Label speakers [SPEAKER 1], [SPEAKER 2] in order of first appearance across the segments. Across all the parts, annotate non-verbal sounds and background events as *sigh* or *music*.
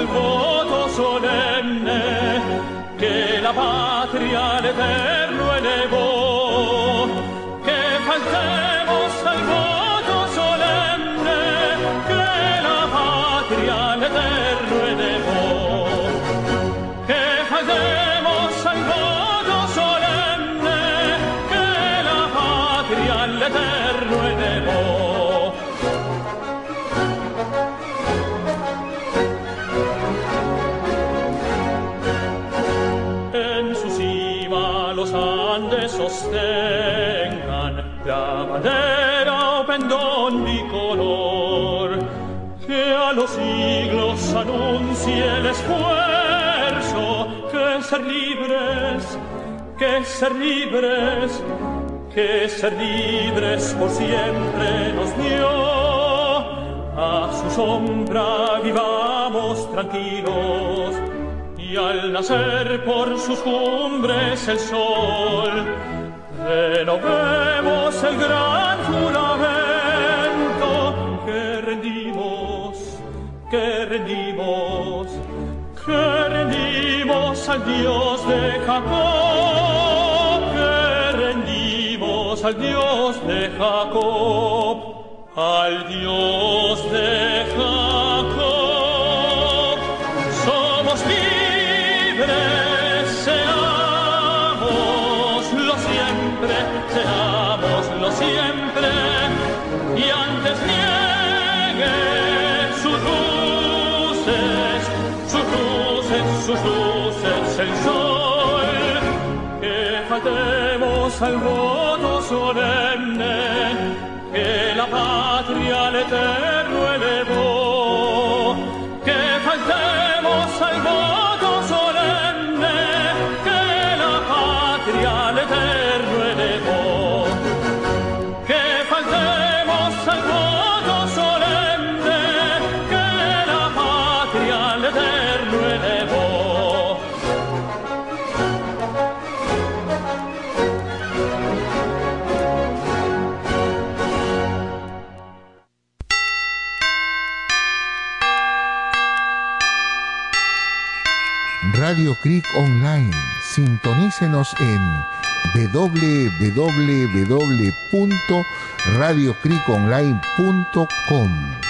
[SPEAKER 1] Al voto solemne, que la patria al eterno ser libres, que ser libres por siempre nos dio. A su sombra vivamos tranquilos y al nacer por sus cumbres el sol, renovemos el gran juramento. Que rendimos, que rendimos, que rendimos al Dios de Jacob, al Dios de Jacob, al Dios de Jacob. Somos libres, seámoslo siempre, seámoslo siempre, y antes niegue sus luces, sus luces, sus luces, el sol, que faltemos al
[SPEAKER 2] solenne Online. Sintonícenos en www.radiocreekonline.com.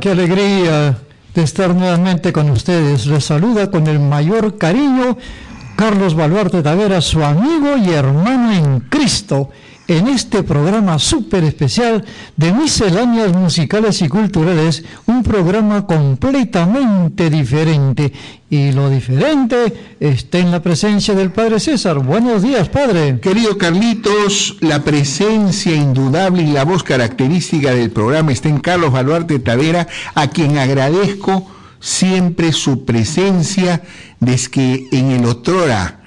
[SPEAKER 3] Qué alegría de estar nuevamente con ustedes. Les saluda con el mayor cariño Carlos Baluarte Tavera, su amigo y hermano en Cristo, en este programa súper especial de misceláneas musicales y culturales, un programa completamente diferente. Y lo diferente está en la presencia del Padre César. Buenos días, Padre.
[SPEAKER 2] Querido Carlitos, la presencia indudable y la voz característica del programa está en Carlos Baluarte Tavera, a quien agradezco siempre su presencia desde que en el otrora,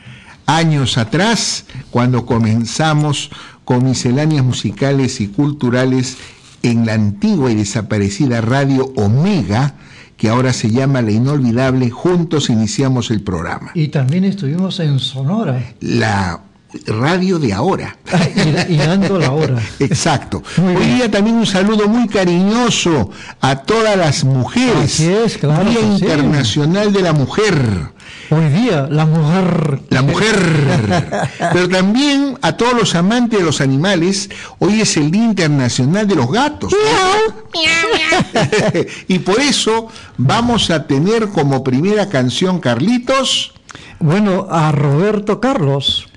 [SPEAKER 2] años atrás, cuando comenzamos con misceláneas musicales y culturales en la antigua y desaparecida radio Omega, que ahora se llama La Inolvidable, juntos iniciamos el programa.
[SPEAKER 3] Y también estuvimos en Sonora.
[SPEAKER 2] La radio de ahora. *laughs*
[SPEAKER 3] y, dando la hora.
[SPEAKER 2] Exacto. Hoy día también un saludo muy cariñoso a todas las mujeres.
[SPEAKER 3] Así es, claro.
[SPEAKER 2] Día Internacional de la Mujer.
[SPEAKER 3] Hoy día, la mujer.
[SPEAKER 2] La mujer. *laughs* Pero también a todos los amantes de los animales, hoy es el Día Internacional de los Gatos. *laughs* y por eso vamos a tener como primera canción, Carlitos.
[SPEAKER 3] Bueno, a Roberto Carlos.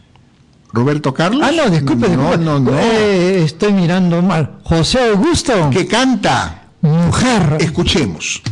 [SPEAKER 2] Roberto Carlos.
[SPEAKER 3] Ah, no, disculpe,
[SPEAKER 2] No, no, no.
[SPEAKER 3] Eh, estoy mirando mal. José Augusto.
[SPEAKER 2] Que canta.
[SPEAKER 3] Mujer.
[SPEAKER 2] Escuchemos.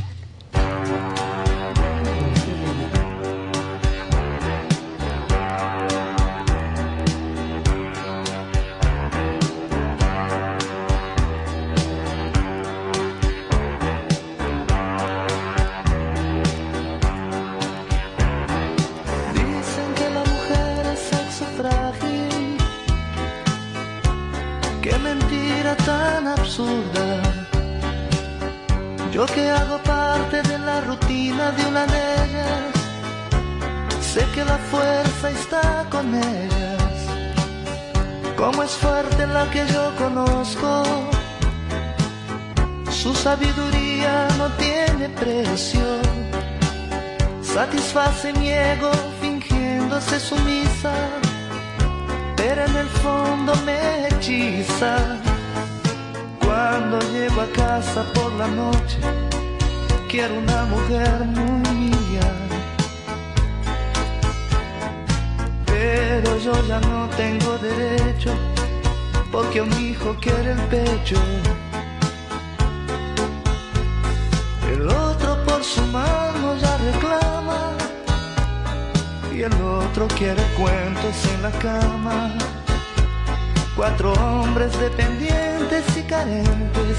[SPEAKER 4] El otro por su mano ya reclama y el otro quiere cuentos en la cama. Cuatro hombres dependientes y carentes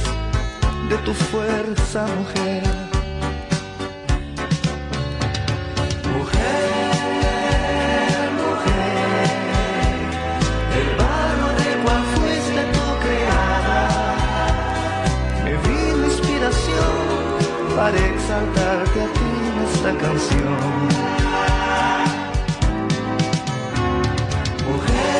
[SPEAKER 4] de tu fuerza. Mujer, exaltarte a ti en esta canción. Mujer,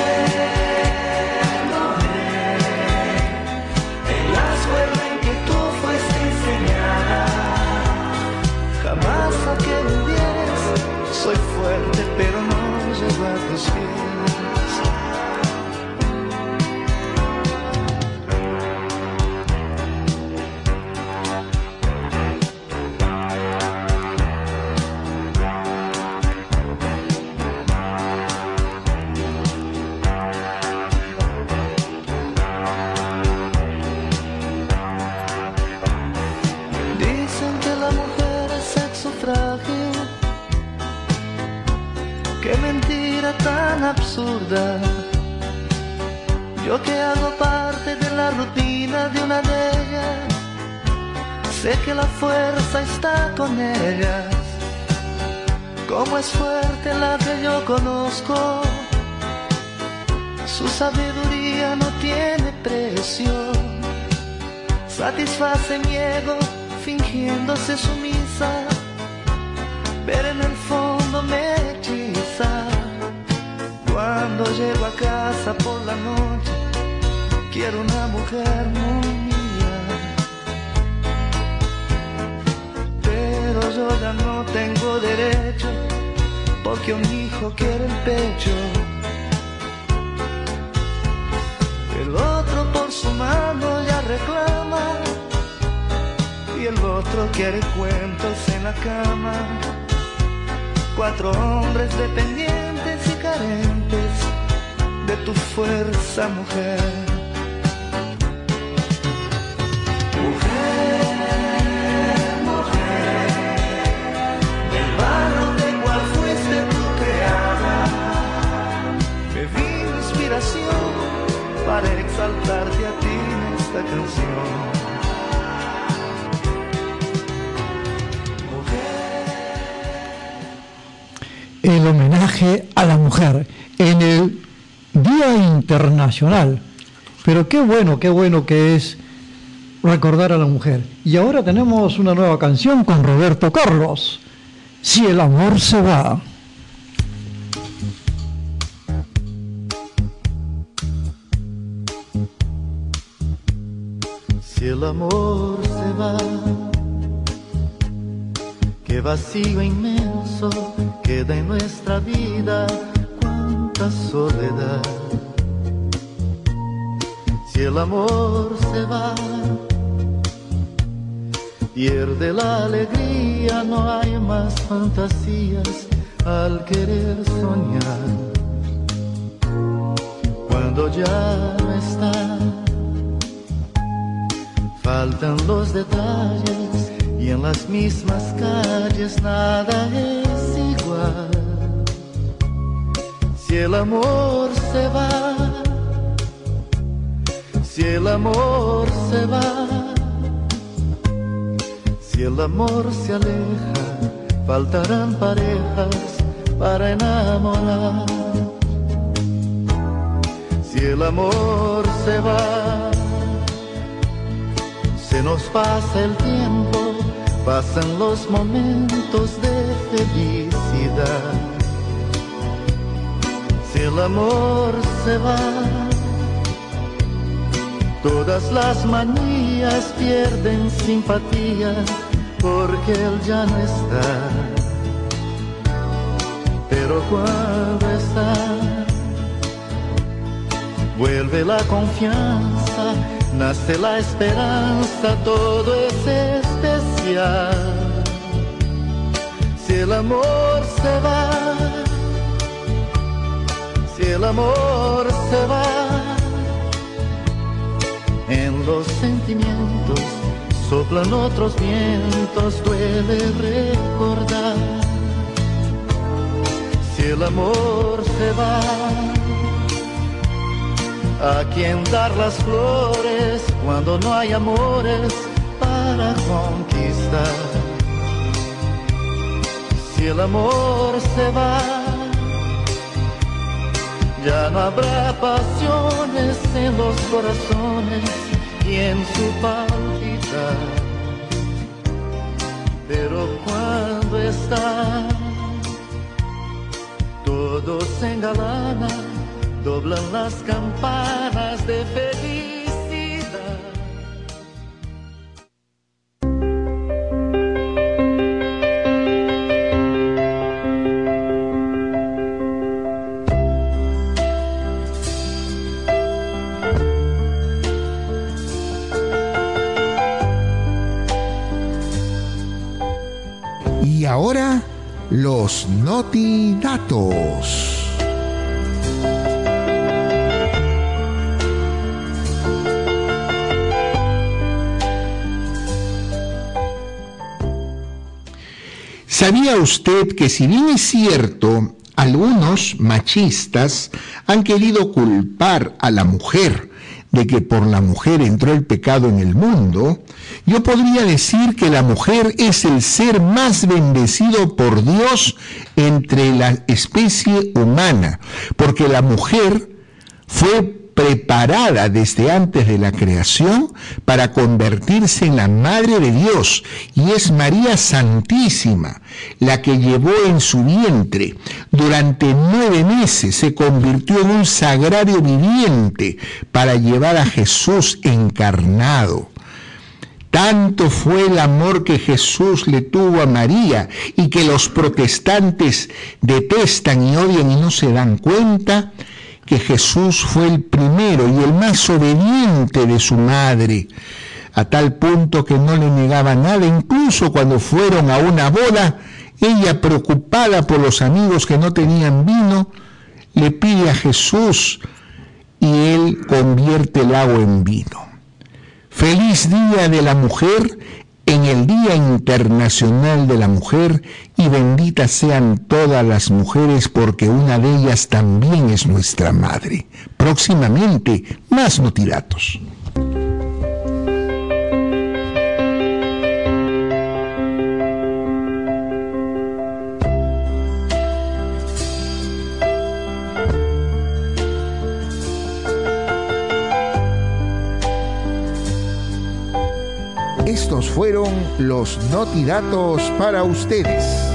[SPEAKER 4] Es fuerte la que yo conozco. Su sabiduría no tiene precio satisface mi ego fingiéndose sumisa, pero en el fondo me hechiza. Cuando llego a casa por la noche, quiero una mujer muy mía, pero yo ya no tengo derecho, porque un hijo quiere el pecho. El otro por su mano ya reclama y el otro quiere cuentos en la cama. Cuatro hombres dependientes y carentes de tu fuerza, mujer.
[SPEAKER 3] El homenaje a la mujer en el Día Internacional. Pero qué bueno, qué bueno que es recordar a la mujer. Y ahora tenemos una nueva canción con Roberto Carlos. Si el amor se va.
[SPEAKER 5] El amor se va, qué vacío inmenso queda en nuestra vida, cuánta soledad. Si el amor se va, pierde la alegría, no hay más fantasías al querer soñar. Cuando ya no está, faltan los detalles y en las mismas calles nada es igual. Si el amor se va, si el amor se va si el amor se aleja, faltarán parejas para enamorar. Si el amor se va, nos pasa el tiempo, pasan los momentos de felicidad. Si el amor se va, Todas las manías pierden simpatía porque él ya no está. Pero cuando está, vuelve la confianza, nace la esperanza, todo es especial. Si el amor se va, si el amor se va, en los sentimientos soplan otros vientos, duele recordar. Si el amor se va, a quien dar las flores cuando no hay amores para conquistar. Si el amor se va, ya no habrá pasiones en los corazones y en su palpitar. Pero cuando está, todo se engalana, doblan las campanas de felicidad.
[SPEAKER 2] ¿Sabía usted que si bien es cierto, algunos machistas han querido culpar a la mujer de que por la mujer entró el pecado en el mundo, yo podría decir que la mujer es el ser más bendecido por Dios entre la especie humana, porque la mujer fue preparada desde antes de la creación para convertirse en la Madre de Dios y es María Santísima la que llevó en su vientre durante nueve meses, se convirtió en un sagrario viviente para llevar a Jesús encarnado. Tanto fue el amor que Jesús le tuvo a María y que los protestantes detestan y odian y no se dan cuenta, que Jesús fue el primero y el más obediente de su madre, a tal punto que no le negaba nada, incluso cuando fueron a una boda, ella preocupada por los amigos que no tenían vino, le pide a Jesús y él convierte el agua en vino. Feliz día de la mujer en el Día Internacional de la Mujer y benditas sean todas las mujeres porque una de ellas también es nuestra madre. Próximamente, más notiratos. Estos fueron los notidatos para ustedes.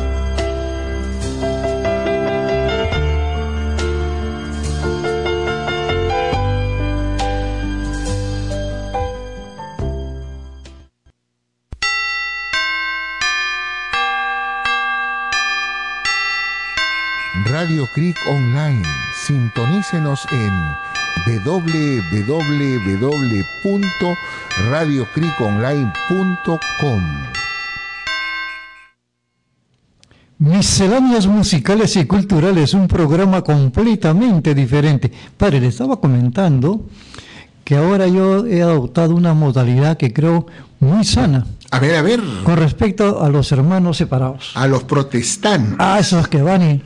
[SPEAKER 2] Radio Creek Online. Sintonícenos en www.radiocriconline.com.
[SPEAKER 3] Misceláneas musicales y culturales, un programa completamente diferente. Padre, le estaba comentando que ahora yo he adoptado una modalidad que creo muy sana.
[SPEAKER 2] A ver, a ver.
[SPEAKER 3] Con respecto a los hermanos separados.
[SPEAKER 2] A los protestantes.
[SPEAKER 3] A esos que van y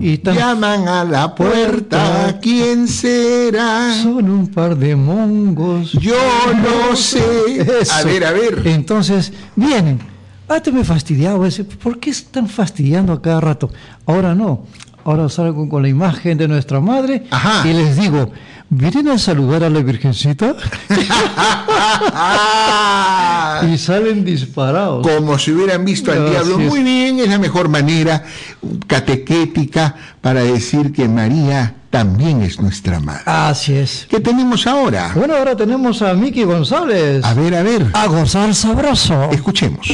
[SPEAKER 2] Llaman a la puerta, ¿quién será?
[SPEAKER 3] Son un par de mongos.
[SPEAKER 2] Yo no sé. A ver, a ver.
[SPEAKER 3] Entonces, vienen. Antes me fastidiaba ese, ¿por qué están fastidiando a cada rato? Ahora no. Ahora salgo con la imagen de nuestra madre y les digo, ¿vienen a saludar a la Virgencita? *laughs* y salen disparados.
[SPEAKER 2] Como si hubieran visto al diablo. Muy bien, es la mejor manera catequética para decir que María también es nuestra madre.
[SPEAKER 3] Así es.
[SPEAKER 2] ¿Qué tenemos ahora?
[SPEAKER 3] Bueno, ahora tenemos a Miki González.
[SPEAKER 2] A ver, a ver.
[SPEAKER 3] A gozar sabroso.
[SPEAKER 2] Escuchemos.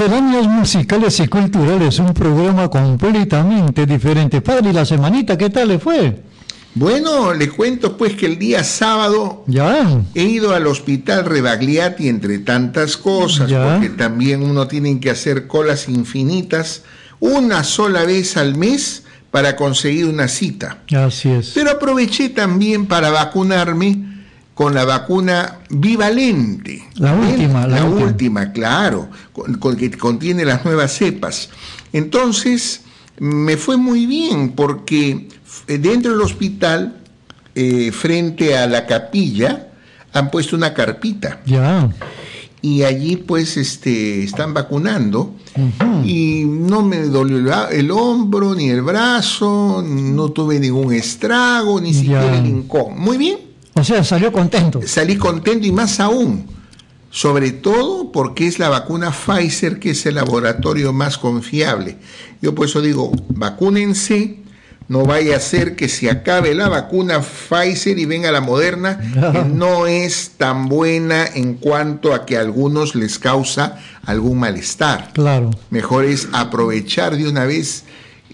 [SPEAKER 3] Misceláneas musicales y culturales, un programa completamente diferente. Padre, ¿y la semanita qué tal le fue?
[SPEAKER 2] Bueno, le cuento pues que el día sábado
[SPEAKER 3] ya.
[SPEAKER 2] he ido al hospital Rebagliati entre tantas cosas, porque también uno tiene que hacer colas infinitas una sola vez al mes para conseguir una cita.
[SPEAKER 3] Así es.
[SPEAKER 2] Pero aproveché también para vacunarme con la vacuna bivalente.
[SPEAKER 3] La última,
[SPEAKER 2] la, última. claro, con, que contiene las nuevas cepas. Entonces, me fue muy bien porque dentro del hospital
[SPEAKER 6] eh, frente a la capilla, han puesto una carpita.
[SPEAKER 3] Ya.
[SPEAKER 6] Y allí pues este, están vacunando. Y no me dolió el, hombro, ni el brazo, no tuve ningún estrago, ni siquiera el hincón. Muy bien.
[SPEAKER 3] O sea, salió contento.
[SPEAKER 6] Salí contento y más aún, sobre todo porque es la vacuna Pfizer que es el laboratorio más confiable. Yo por eso digo, vacúnense, no vaya a ser que se acabe la vacuna Pfizer y venga la moderna, que no es tan buena en cuanto a que a algunos les causa algún malestar.
[SPEAKER 3] Claro.
[SPEAKER 6] Mejor es aprovechar de una vez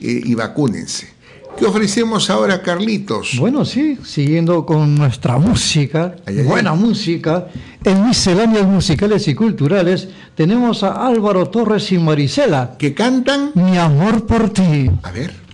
[SPEAKER 6] eh, y vacúnense. ¿Qué ofrecemos ahora, Carlitos?
[SPEAKER 3] Bueno, sí, siguiendo con nuestra música,
[SPEAKER 6] Ay, ay,
[SPEAKER 3] buena
[SPEAKER 6] ay.
[SPEAKER 3] música, en misceláneas musicales y culturales tenemos a Álvaro Torres y Marisela,
[SPEAKER 6] ¿Que cantan?
[SPEAKER 3] Mi amor por ti.
[SPEAKER 6] A ver.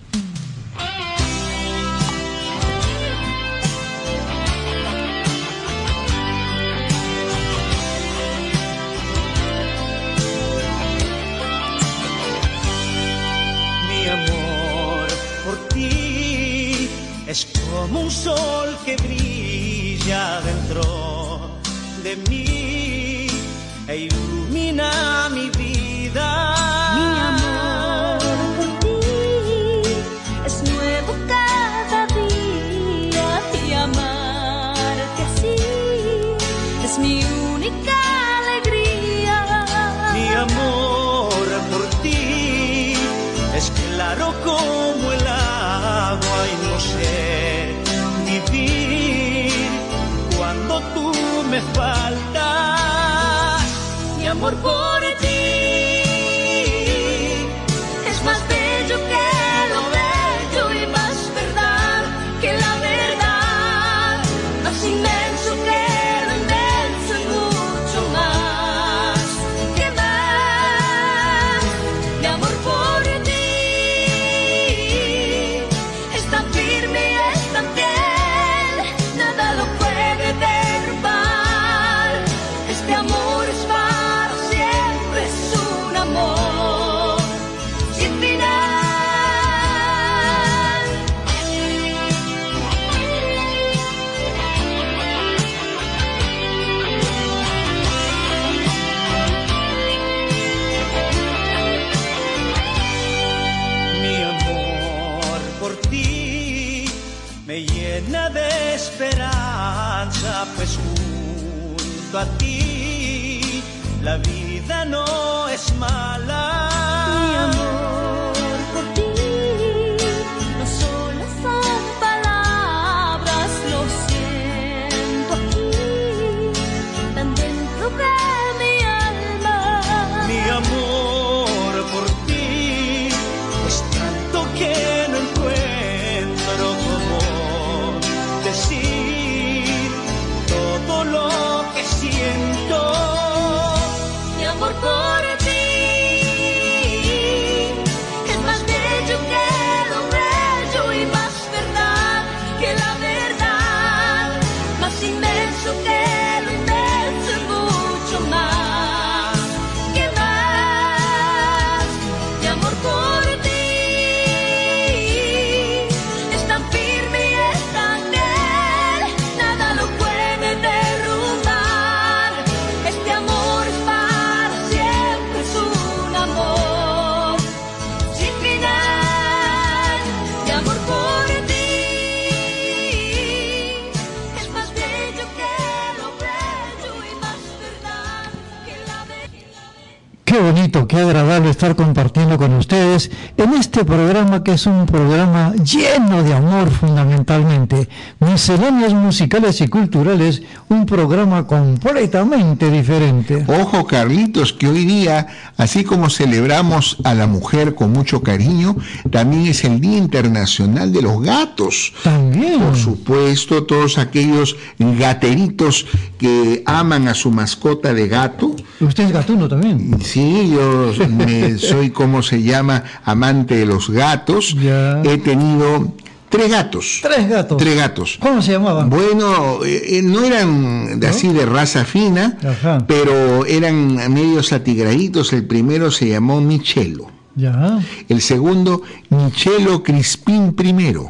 [SPEAKER 3] Programa que es un programa lleno de amor fundamentalmente. Misceláneas musicales y culturales, un programa completamente diferente.
[SPEAKER 6] Ojo, Carlitos, que hoy día, así como celebramos a la mujer con mucho cariño, también es el Día Internacional de los Gatos.
[SPEAKER 3] También.
[SPEAKER 6] Por supuesto, todos aquellos gateritos que aman a su mascota de gato.
[SPEAKER 3] Usted es gatuno también.
[SPEAKER 6] Sí, yo me- soy, como se llama, amante de los gatos. *laughs*
[SPEAKER 3] Ya.
[SPEAKER 6] He tenido tres gatos.
[SPEAKER 3] Tres gatos.
[SPEAKER 6] Tres gatos.
[SPEAKER 3] ¿Cómo se llamaban?
[SPEAKER 6] Bueno, eh, eh, no eran de así de raza fina,
[SPEAKER 3] Ajá.
[SPEAKER 6] pero eran medios atigraditos. El primero se llamó Michelo.
[SPEAKER 3] Ya.
[SPEAKER 6] El segundo, Michelo Crispín primero.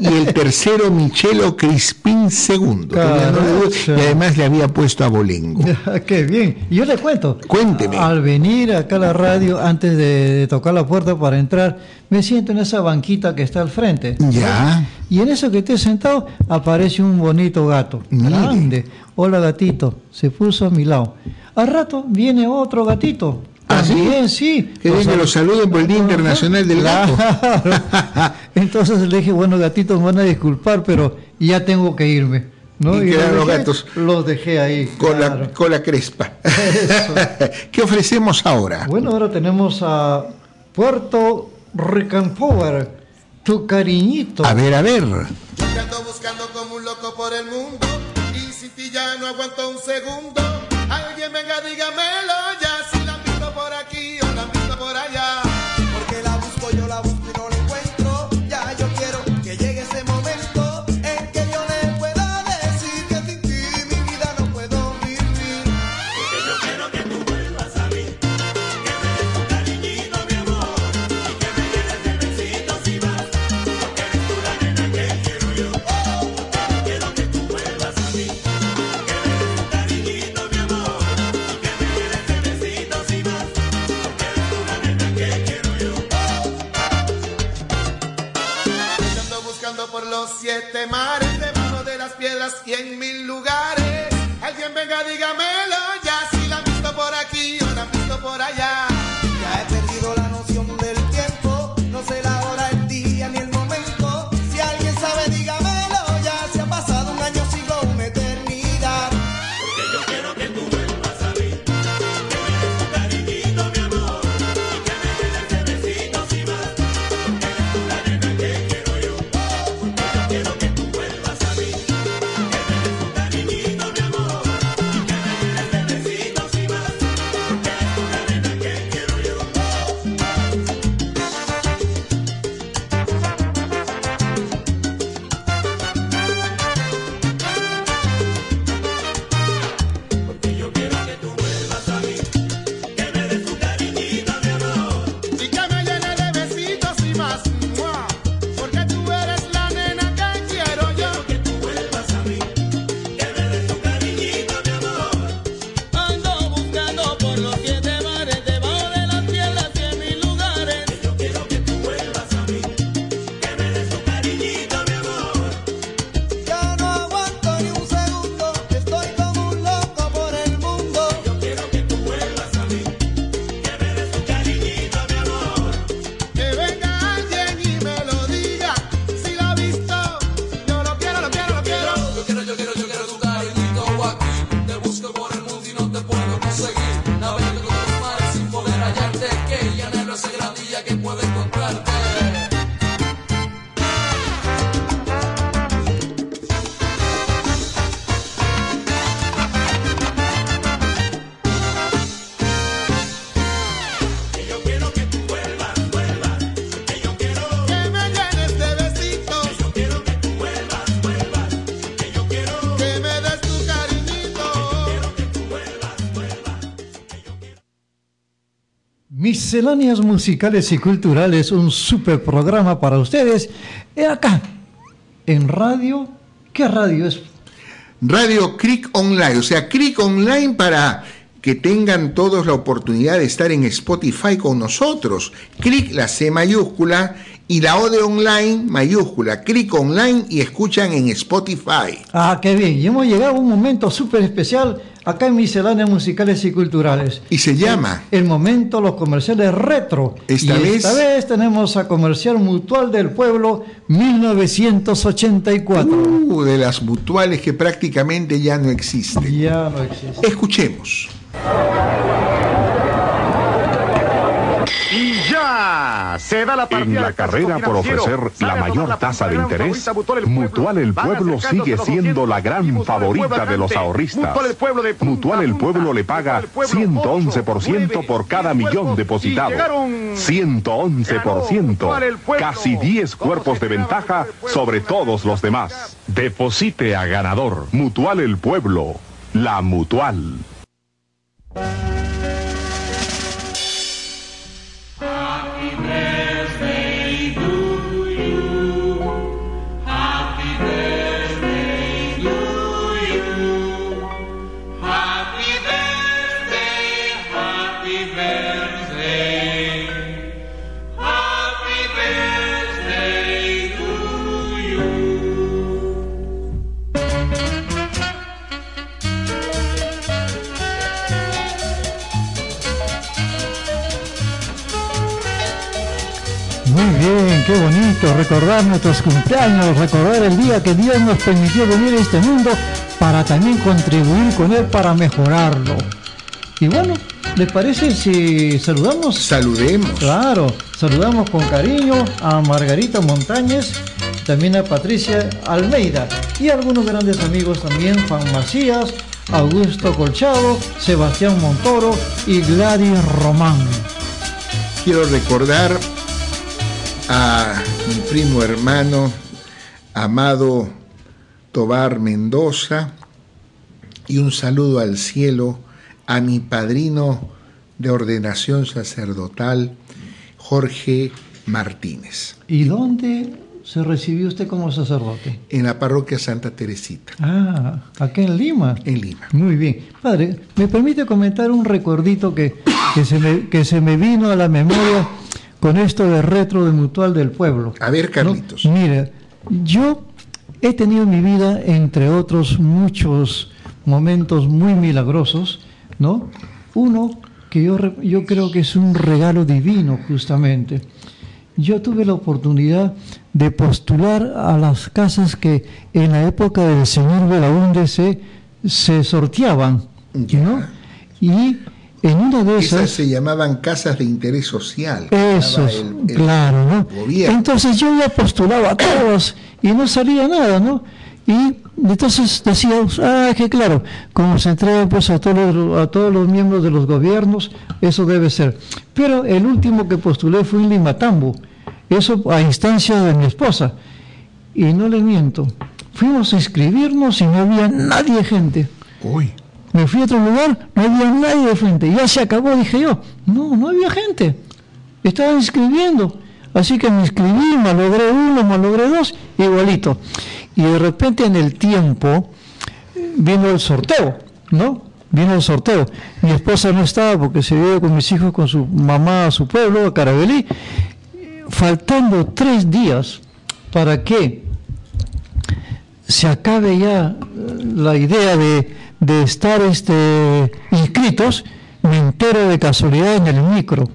[SPEAKER 2] Y el tercero Michelo Crispín II. Y además le había puesto a Bolengo. *laughs*
[SPEAKER 3] Qué bien. Y yo le cuento.
[SPEAKER 2] Cuénteme.
[SPEAKER 3] Al venir acá a la radio, antes de, de tocar la puerta para entrar, me siento en esa banquita que está al frente.
[SPEAKER 2] Ya.
[SPEAKER 3] Y en eso que estoy sentado, aparece un bonito gato.
[SPEAKER 2] Mire.
[SPEAKER 3] Grande. Hola gatito. Se puso a mi lado. Al rato viene otro gatito.
[SPEAKER 2] ¿Ah, sí?
[SPEAKER 3] También, sí.
[SPEAKER 2] Que venga, lo saluden por el Día Internacional del Gato.
[SPEAKER 3] Claro. *laughs* Entonces le dije, bueno, gatitos, me van a disculpar, pero ya tengo que irme. ¿no?
[SPEAKER 2] Y quedaron los
[SPEAKER 3] dejé-
[SPEAKER 2] gatos.
[SPEAKER 3] Los dejé ahí.
[SPEAKER 2] Con la
[SPEAKER 3] claro.
[SPEAKER 2] cola crespa.
[SPEAKER 3] Eso. *laughs*
[SPEAKER 2] ¿Qué ofrecemos ahora?
[SPEAKER 3] Bueno, ahora tenemos a Puerto Rican Power, tu cariñito.
[SPEAKER 2] A ver, a ver.
[SPEAKER 7] Yo te ando buscando como un loco por el mundo y sin ti ya no aguanto un segundo. Alguien venga, dígamelo
[SPEAKER 3] Misceláneas musicales y culturales, un super programa para ustedes. Acá, en radio. ¿Qué radio es?
[SPEAKER 2] Radio Cric Online, o sea, Cric Online para que tengan todos la oportunidad de estar en Spotify con nosotros. Cric, la C mayúscula, y la O de online mayúscula. Cric Online y escuchan en Spotify.
[SPEAKER 3] Ah, qué bien. Y hemos llegado a un momento súper especial acá en Misceláneas Musicales y Culturales.
[SPEAKER 2] Y se llama
[SPEAKER 3] El momento, los comerciales retro.
[SPEAKER 2] Esta
[SPEAKER 3] y
[SPEAKER 2] vez-
[SPEAKER 3] esta vez tenemos a Comercial Mutual del Pueblo 1984.
[SPEAKER 2] uh, de las mutuales que prácticamente ya no existen.
[SPEAKER 3] Ya no existe.
[SPEAKER 2] Escuchemos.
[SPEAKER 8] Se da la partida
[SPEAKER 9] En la carrera por ofrecer la mayor tasa de interés, Mutual el Pueblo sigue siendo
[SPEAKER 8] 200
[SPEAKER 9] la gran favorita de los ahorristas.
[SPEAKER 8] Mutual el Pueblo de punta
[SPEAKER 9] Mutual el
[SPEAKER 8] a punta.
[SPEAKER 9] Pueblo le paga
[SPEAKER 8] Mutual el Pueblo
[SPEAKER 9] 111%
[SPEAKER 8] 8,
[SPEAKER 9] por cada
[SPEAKER 8] 9,
[SPEAKER 9] millón
[SPEAKER 8] 10
[SPEAKER 9] depositado.
[SPEAKER 8] y llegaron-
[SPEAKER 9] 111%.
[SPEAKER 8] Mutual el Pueblo.
[SPEAKER 9] Casi 10
[SPEAKER 8] ¿Cómo
[SPEAKER 9] cuerpos de ventaja sobre todos los demás. Deposite a ganador. Mutual el Pueblo. La Mutual.
[SPEAKER 3] Bien, qué bonito recordar nuestros cumpleaños, recordar el día que Dios nos permitió venir a este mundo para también contribuir con él para mejorarlo. Y bueno, ¿les parece si saludamos?
[SPEAKER 2] Saludemos.
[SPEAKER 3] Claro, saludamos con cariño a Margarita Montañez, también a Patricia Almeida y a algunos grandes amigos también, Juan Macías, Augusto Colchado, Sebastián Montoro y Gladys Román.
[SPEAKER 2] Quiero recordar a mi primo hermano Amado Tobar Mendoza y un saludo al cielo a mi padrino de ordenación sacerdotal, Jorge Martínez,
[SPEAKER 3] ¿Y dónde se recibió usted como sacerdote?
[SPEAKER 2] en la parroquia Santa Teresita,
[SPEAKER 3] Ah, acá en Lima.
[SPEAKER 2] en Lima.
[SPEAKER 3] Muy bien. Padre, ¿me permite comentar un recordito que, que, se me, que se me vino a la memoria con esto de retro de Mutual del Pueblo?
[SPEAKER 2] A ver, Carlitos.
[SPEAKER 3] ¿No? Mire, yo he tenido en mi vida, entre otros muchos momentos muy milagrosos, ¿no? Uno que yo, yo creo que es un regalo divino, justamente. Yo tuve la oportunidad de postular a las casas que en la época del señor Belaúnde se, se sorteaban, ¿no? Y en una de
[SPEAKER 2] Esas
[SPEAKER 3] esas...
[SPEAKER 2] se llamaban casas de interés social.
[SPEAKER 3] Eso, claro, ¿no?
[SPEAKER 2] gobierno.
[SPEAKER 3] Entonces yo ya postulaba a todos y no salía nada, ¿no? Y entonces decíamos, ah, que claro, como se entrega pues a todos, los, a todos los miembros de los gobiernos, eso debe ser. Pero el último que postulé fue en Limatambo, eso a instancia de mi esposa. Y no le miento, fuimos a inscribirnos y no había nadie gente.
[SPEAKER 2] Uy,
[SPEAKER 3] Me fui a otro lugar, no había nadie de frente. Ya se acabó, dije yo. No, no había gente. Estaban inscribiendo. Así que me inscribí, malogré uno, malogré dos, igualito. Y de repente en el tiempo eh, vino el sorteo, ¿no? Vino el sorteo. Mi esposa no estaba porque se iba con mis hijos, con su mamá a su pueblo, a Carabelí. Faltando tres días para que se acabe ya eh, la idea de, de estar este, inscritos, me entero de casualidad en el micro,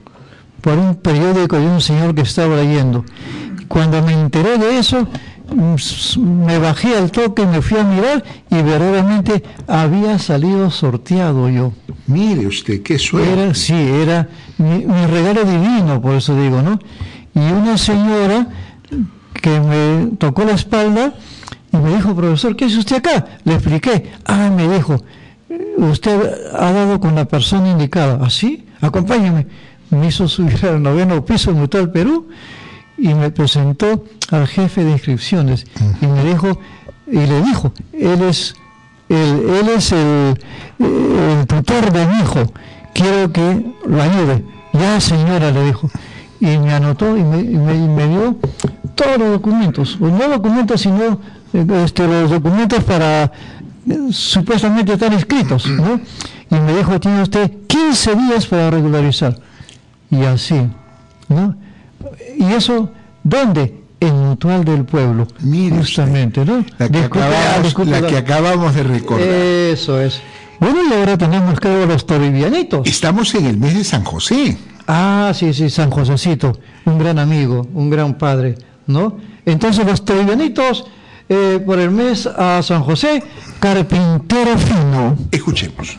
[SPEAKER 3] por un periódico de un señor que estaba leyendo. Cuando me enteré de eso, mm, me bajé al toque, me fui a mirar y verdaderamente había salido sorteado yo.
[SPEAKER 2] mire usted, qué suerte.
[SPEAKER 3] Era, sí, era mi, mi regalo divino, por eso digo, ¿no? Y una señora que me tocó la espalda y me dijo, profesor, ¿qué hace usted acá? Le expliqué. Ah, me dijo, usted ha dado con la persona indicada. ¿Así? Acompáñame. Me hizo subir al noveno piso en Mutual Perú y me presentó al jefe de inscripciones y me dijo, y le dijo, él es el, él es el, tutor de mi hijo, quiero que lo ayude. Ya señora, le dijo. Y me anotó y me, y me- dio todos los documentos, o no documentos, sino este, los documentos para eh, supuestamente estar inscritos, ¿no? Y me dijo, tiene usted 15 días para regularizar. Y así, ¿no? Y eso, ¿dónde? En Mutual del Pueblo,
[SPEAKER 2] Mire usted,
[SPEAKER 3] justamente, ¿no?
[SPEAKER 2] La que, acabamos, la que acabamos de recordar.
[SPEAKER 3] Eso es. Bueno, y ahora tenemos que ver los toribianitos.
[SPEAKER 2] Estamos en el mes de San José.
[SPEAKER 3] Ah, sí, sí, San Josecito, un gran amigo, un gran padre, ¿no? Entonces los toribianitos, eh, por el mes a San José, carpintero fino.
[SPEAKER 2] Escuchemos.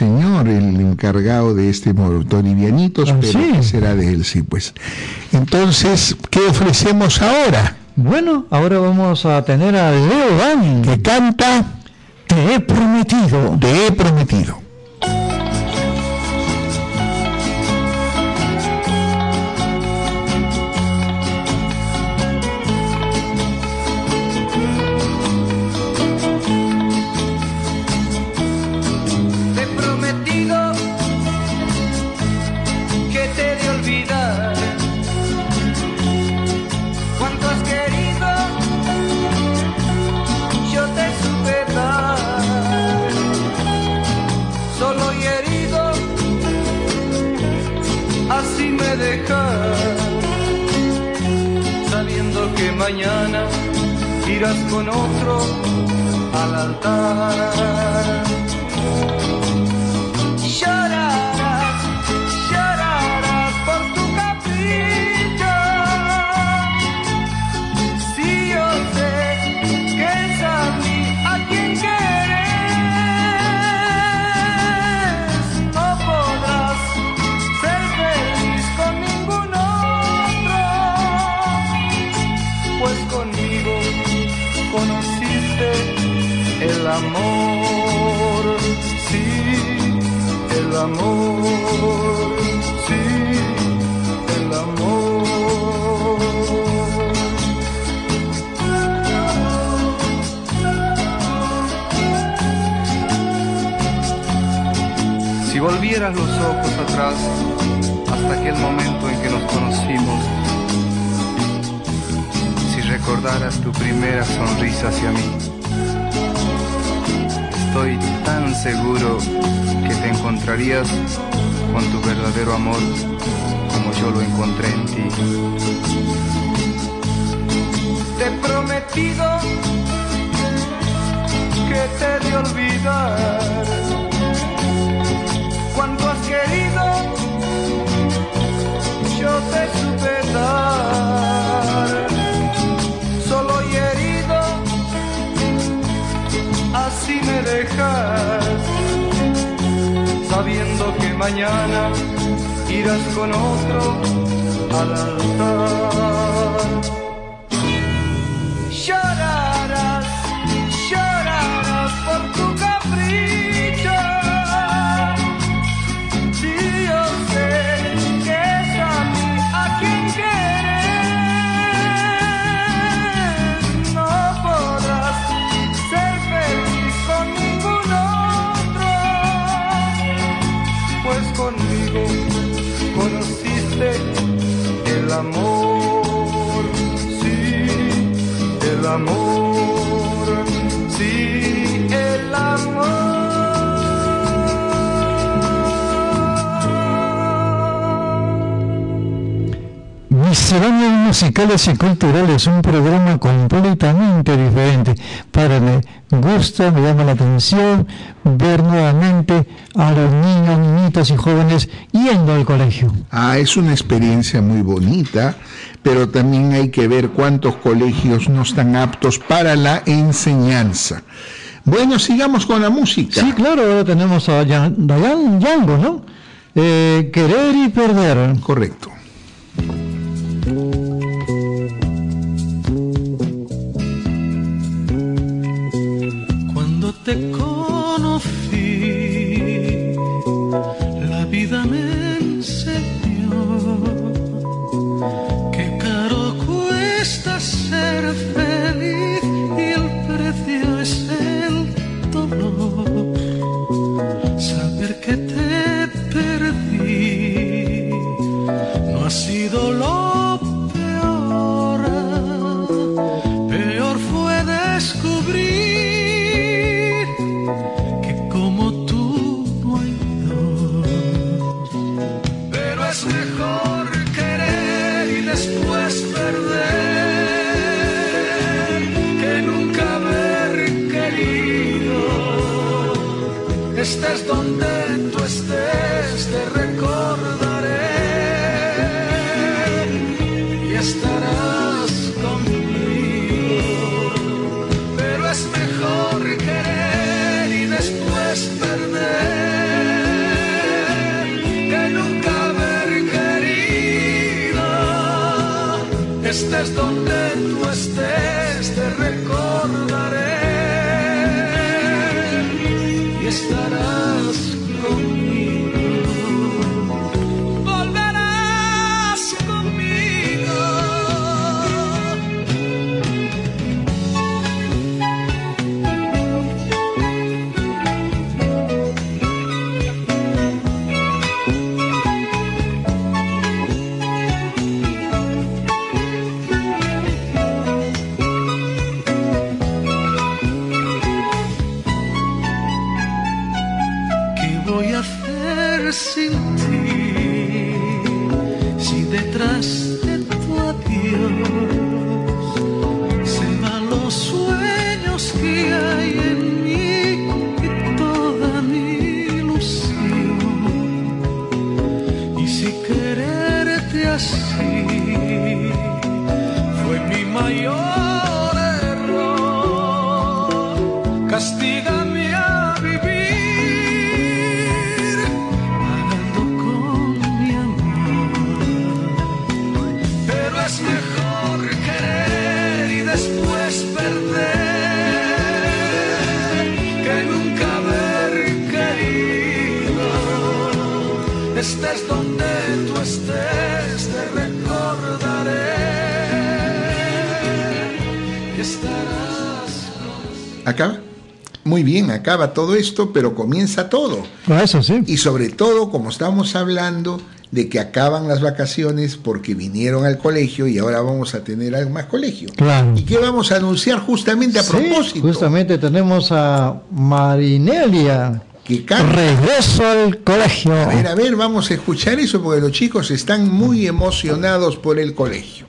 [SPEAKER 2] Monseñor, el encargado de este Tolivianitos,
[SPEAKER 3] Ah,
[SPEAKER 2] pero
[SPEAKER 3] sí.
[SPEAKER 2] ¿qué será de él? Sí, pues. Entonces, ¿qué ofrecemos ahora?
[SPEAKER 3] Bueno, ahora vamos a tener a Leo Dan.
[SPEAKER 2] Que canta
[SPEAKER 3] Te he prometido.
[SPEAKER 2] Te he prometido.
[SPEAKER 10] Mañana irás con otro al altar Los ojos atrás hasta aquel momento en que nos conocimos, si recordaras tu primera sonrisa hacia mí, estoy tan seguro que te encontrarías con tu verdadero amor como yo lo encontré en ti. Te he prometido que te de olvidar querido yo te supe dar. Solo y herido así me dejas. Sabiendo que mañana irás con otro al altar amor,
[SPEAKER 3] Misceláneos musicales y culturales, un programa completamente diferente. Para me gusta, me llama la atención ver nuevamente a los niños, niñitas y jóvenes yendo al colegio.
[SPEAKER 2] Ah, es una experiencia muy bonita, pero también hay que ver cuántos colegios no están aptos para la enseñanza. Bueno, sigamos con la música.
[SPEAKER 3] Sí, claro, ahora tenemos a Yan- Dayan Yango, ¿no? Eh, querer y perder.
[SPEAKER 2] Correcto.
[SPEAKER 11] Te conocí, la vida me enseñó que caro cuesta ser feliz estés donde tú estés, te recordaré
[SPEAKER 12] Muy bien, acaba todo esto, pero comienza todo.
[SPEAKER 3] Ah, Eso sí.
[SPEAKER 12] Y sobre todo, como estamos hablando de que acaban las vacaciones porque vinieron al colegio y ahora vamos a tener algo más colegio.
[SPEAKER 3] Claro.
[SPEAKER 12] ¿Y qué vamos a anunciar justamente a
[SPEAKER 3] Sí,
[SPEAKER 12] propósito?
[SPEAKER 3] Justamente tenemos a Marinelia.
[SPEAKER 12] Que canta.
[SPEAKER 3] Regreso al colegio.
[SPEAKER 12] A ver, a ver, vamos a escuchar eso porque los chicos están muy emocionados por el colegio.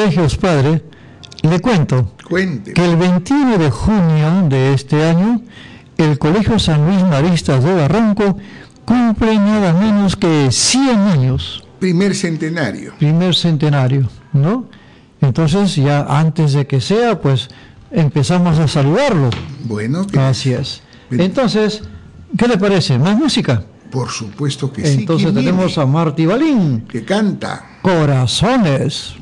[SPEAKER 3] Colegios, padre, le cuento que el 21 de junio de este año, el Colegio San Luis Maristas de Barranco cumple nada menos que 100 años,
[SPEAKER 12] Primer centenario.
[SPEAKER 3] primer centenario, ¿no? Entonces ya antes de que sea, pues empezamos a saludarlo.
[SPEAKER 12] Bueno, que-
[SPEAKER 3] Así es.
[SPEAKER 12] Bien.
[SPEAKER 3] Entonces, ¿qué le parece? ¿Más música?
[SPEAKER 12] por supuesto que sí.
[SPEAKER 3] Entonces
[SPEAKER 12] ¿quién
[SPEAKER 3] tenemos
[SPEAKER 12] viene?
[SPEAKER 3] a Marty Balín,
[SPEAKER 12] Que canta.
[SPEAKER 3] Corazones.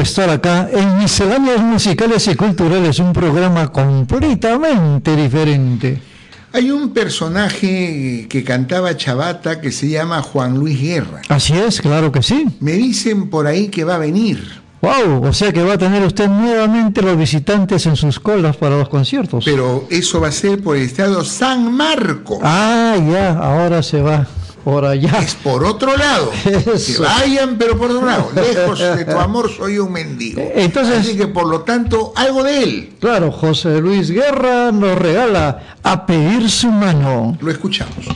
[SPEAKER 3] Estar acá en Misceláneas Musicales y Culturales, un programa completamente diferente.
[SPEAKER 2] Hay un personaje que cantaba chavata que se llama Juan Luis Guerra.
[SPEAKER 3] Así es, claro que sí.
[SPEAKER 2] Me dicen por ahí que va a venir,
[SPEAKER 3] Wow, o sea que va a tener usted nuevamente los visitantes en sus colas para los conciertos.
[SPEAKER 2] pero eso va a ser por el estado San Marcos.
[SPEAKER 3] Ah, ya, ahora se va por allá.
[SPEAKER 2] Es por otro lado. *laughs* Que vayan, pero por otro lado. Lejos de tu amor soy un mendigo.
[SPEAKER 3] Entonces-
[SPEAKER 2] Así que por lo tanto, algo de él.
[SPEAKER 3] Claro, José Luis Guerra nos regala a pedir su mano.
[SPEAKER 2] Lo escuchamos.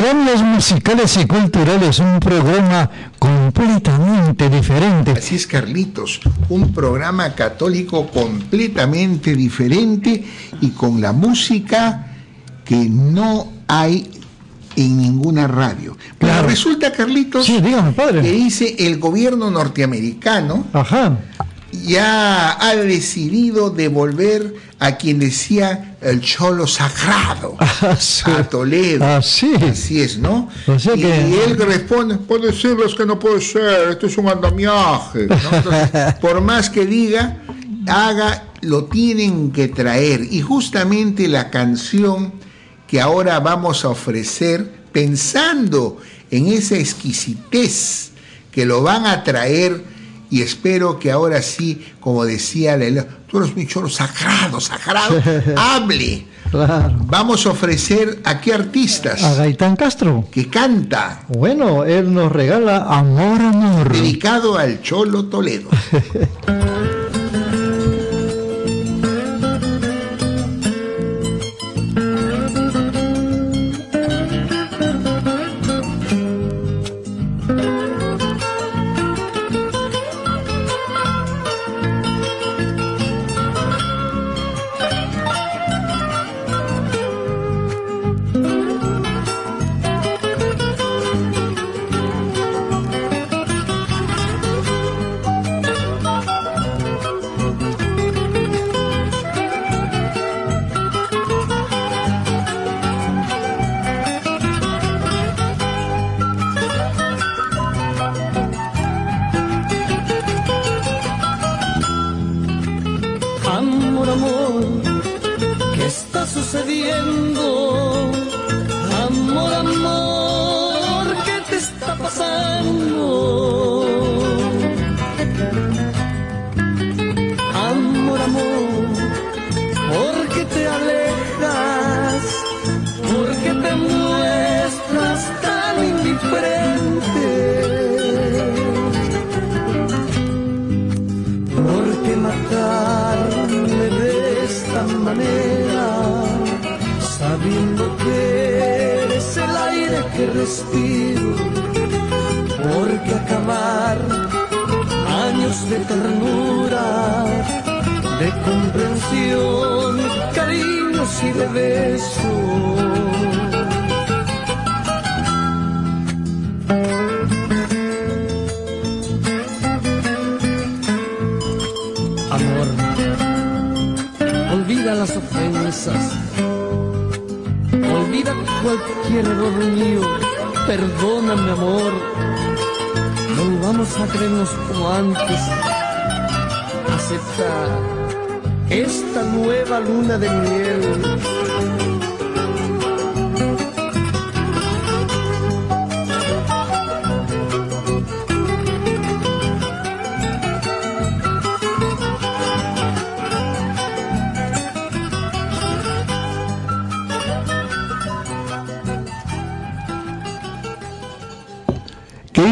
[SPEAKER 3] Misceláneas Musicales y Culturales, un programa completamente diferente.
[SPEAKER 2] Así es, Carlitos, un programa católico completamente diferente y con la música que no hay en ninguna radio. Pero
[SPEAKER 3] Claro.
[SPEAKER 2] resulta, Carlitos,
[SPEAKER 3] Sí, dígame, padre.
[SPEAKER 2] que dice el gobierno norteamericano
[SPEAKER 3] Ajá.
[SPEAKER 2] ya ha decidido devolver a quien decía el cholo sagrado *laughs*
[SPEAKER 3] Ah, sí.
[SPEAKER 2] a Toledo.
[SPEAKER 3] Ah, sí.
[SPEAKER 2] Así es, ¿no?
[SPEAKER 3] O sea
[SPEAKER 2] y,
[SPEAKER 3] que-
[SPEAKER 2] y él responde, puede decirles que no puede ser, esto es un andamiaje. ¿no? Entonces, *laughs* por más que diga, haga, lo tienen que traer. Y justamente la canción que ahora vamos a ofrecer, pensando en esa exquisitez que lo van a traer y espero que ahora sí, como decía la tú eres mi choro sagrado, sagrado, *laughs* hable.
[SPEAKER 3] Claro.
[SPEAKER 2] Vamos a ofrecer a qué artistas
[SPEAKER 3] A Gaitán Castro.
[SPEAKER 2] que canta,
[SPEAKER 3] Bueno, él nos regala Amor, Amor.
[SPEAKER 2] dedicado al Cholo Toledo. *laughs*
[SPEAKER 13] aire que respiro. ¿Por qué acabar años de ternura, de comprensión, cariños y de besos? Amor, olvida las ofensas, olvida cualquier error mío, perdóname amor, volvamos a creernos como antes, acepta esta nueva luna de miel.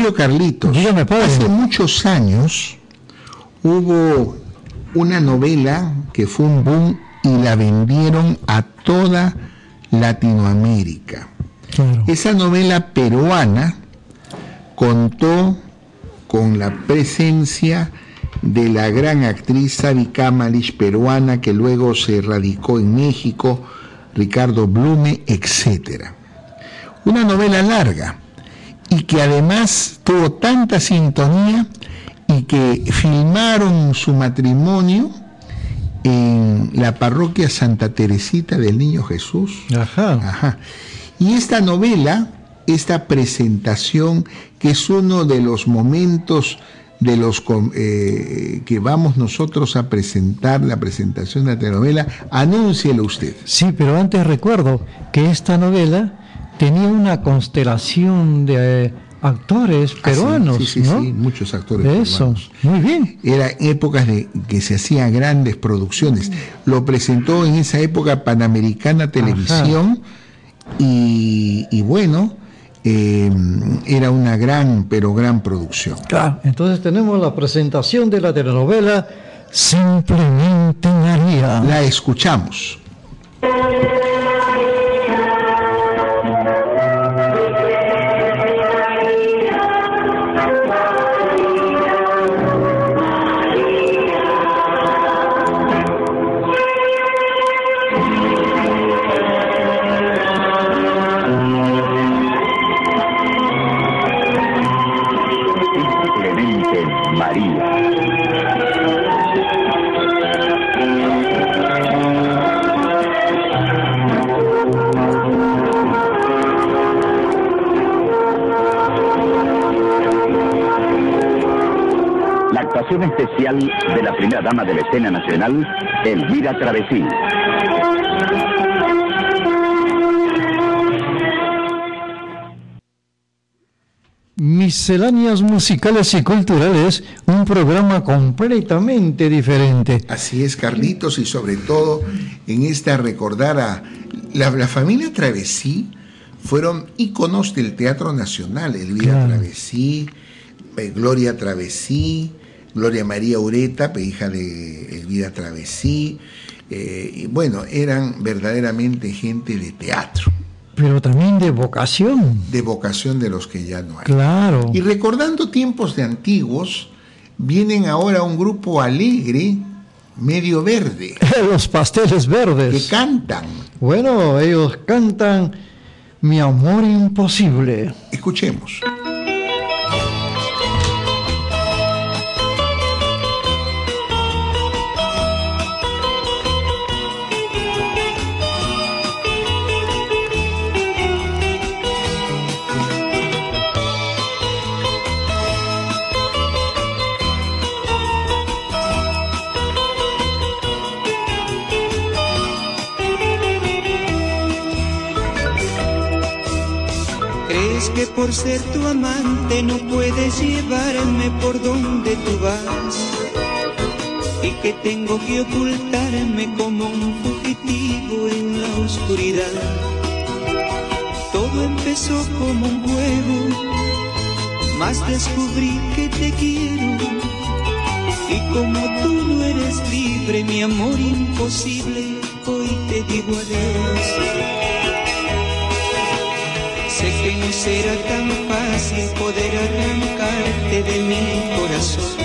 [SPEAKER 2] Querido Carlitos,
[SPEAKER 3] Dígame, padre.
[SPEAKER 2] hace muchos años hubo una novela que fue un boom y la vendieron a toda Latinoamérica.
[SPEAKER 3] Claro.
[SPEAKER 2] Esa novela peruana contó con la presencia de la gran actriz Sabi Kamalich peruana que luego se radicó en México, Ricardo Blume, etc. Una novela larga y que además tuvo tanta sintonía y que filmaron su matrimonio en la parroquia Santa Teresita del Niño Jesús.
[SPEAKER 3] Ajá.
[SPEAKER 2] Ajá. Y esta novela, esta presentación, que es uno de los momentos de los eh, que vamos nosotros a presentar, la presentación de la telenovela, anúncielo usted.
[SPEAKER 3] Sí, pero antes recuerdo que esta novela tenía una constelación de eh, actores
[SPEAKER 2] Ah, sí,
[SPEAKER 3] peruanos,
[SPEAKER 2] sí, sí,
[SPEAKER 3] ¿no?
[SPEAKER 2] sí, muchos actores
[SPEAKER 3] Eso,
[SPEAKER 2] peruanos.
[SPEAKER 3] muy bien.
[SPEAKER 2] Era épocas de que se hacían grandes producciones. Lo presentó en esa época Panamericana Televisión y, y bueno, eh, era una gran, pero gran producción.
[SPEAKER 3] Claro. Entonces tenemos la presentación de la telenovela Simplemente María.
[SPEAKER 2] La escuchamos.
[SPEAKER 14] Especial de la primera dama de la escena nacional, Elvira Travesí.
[SPEAKER 3] Misceláneas musicales y culturales, un programa completamente diferente.
[SPEAKER 2] Así es, Carlitos, y sobre todo en esta recordar a la, la familia Travesí fueron íconos del Teatro Nacional, Elvira
[SPEAKER 3] Claro.
[SPEAKER 2] Travesí, eh, Gloria Travesí, Gloria María Ureta, hija de Elvira Travesí, eh, y bueno, eran verdaderamente gente de teatro,
[SPEAKER 3] Pero también de vocación.
[SPEAKER 2] de vocación de los que ya no hay.
[SPEAKER 3] Claro.
[SPEAKER 2] Y recordando tiempos de antiguos, vienen ahora un grupo alegre, medio verde, *laughs*
[SPEAKER 3] Los pasteles
[SPEAKER 2] que
[SPEAKER 3] verdes.
[SPEAKER 2] cantan.
[SPEAKER 3] Bueno, ellos cantan Mi amor imposible.
[SPEAKER 2] Escuchemos.
[SPEAKER 15] Que por ser tu amante no puedes llevarme por donde tú vas? Y que tengo que ocultarme como un fugitivo en la oscuridad. Todo empezó como un juego, más descubrí que te quiero. Y como tú no eres libre, mi amor imposible, hoy te digo adiós. No será tan fácil poder arrancarte de mi corazón,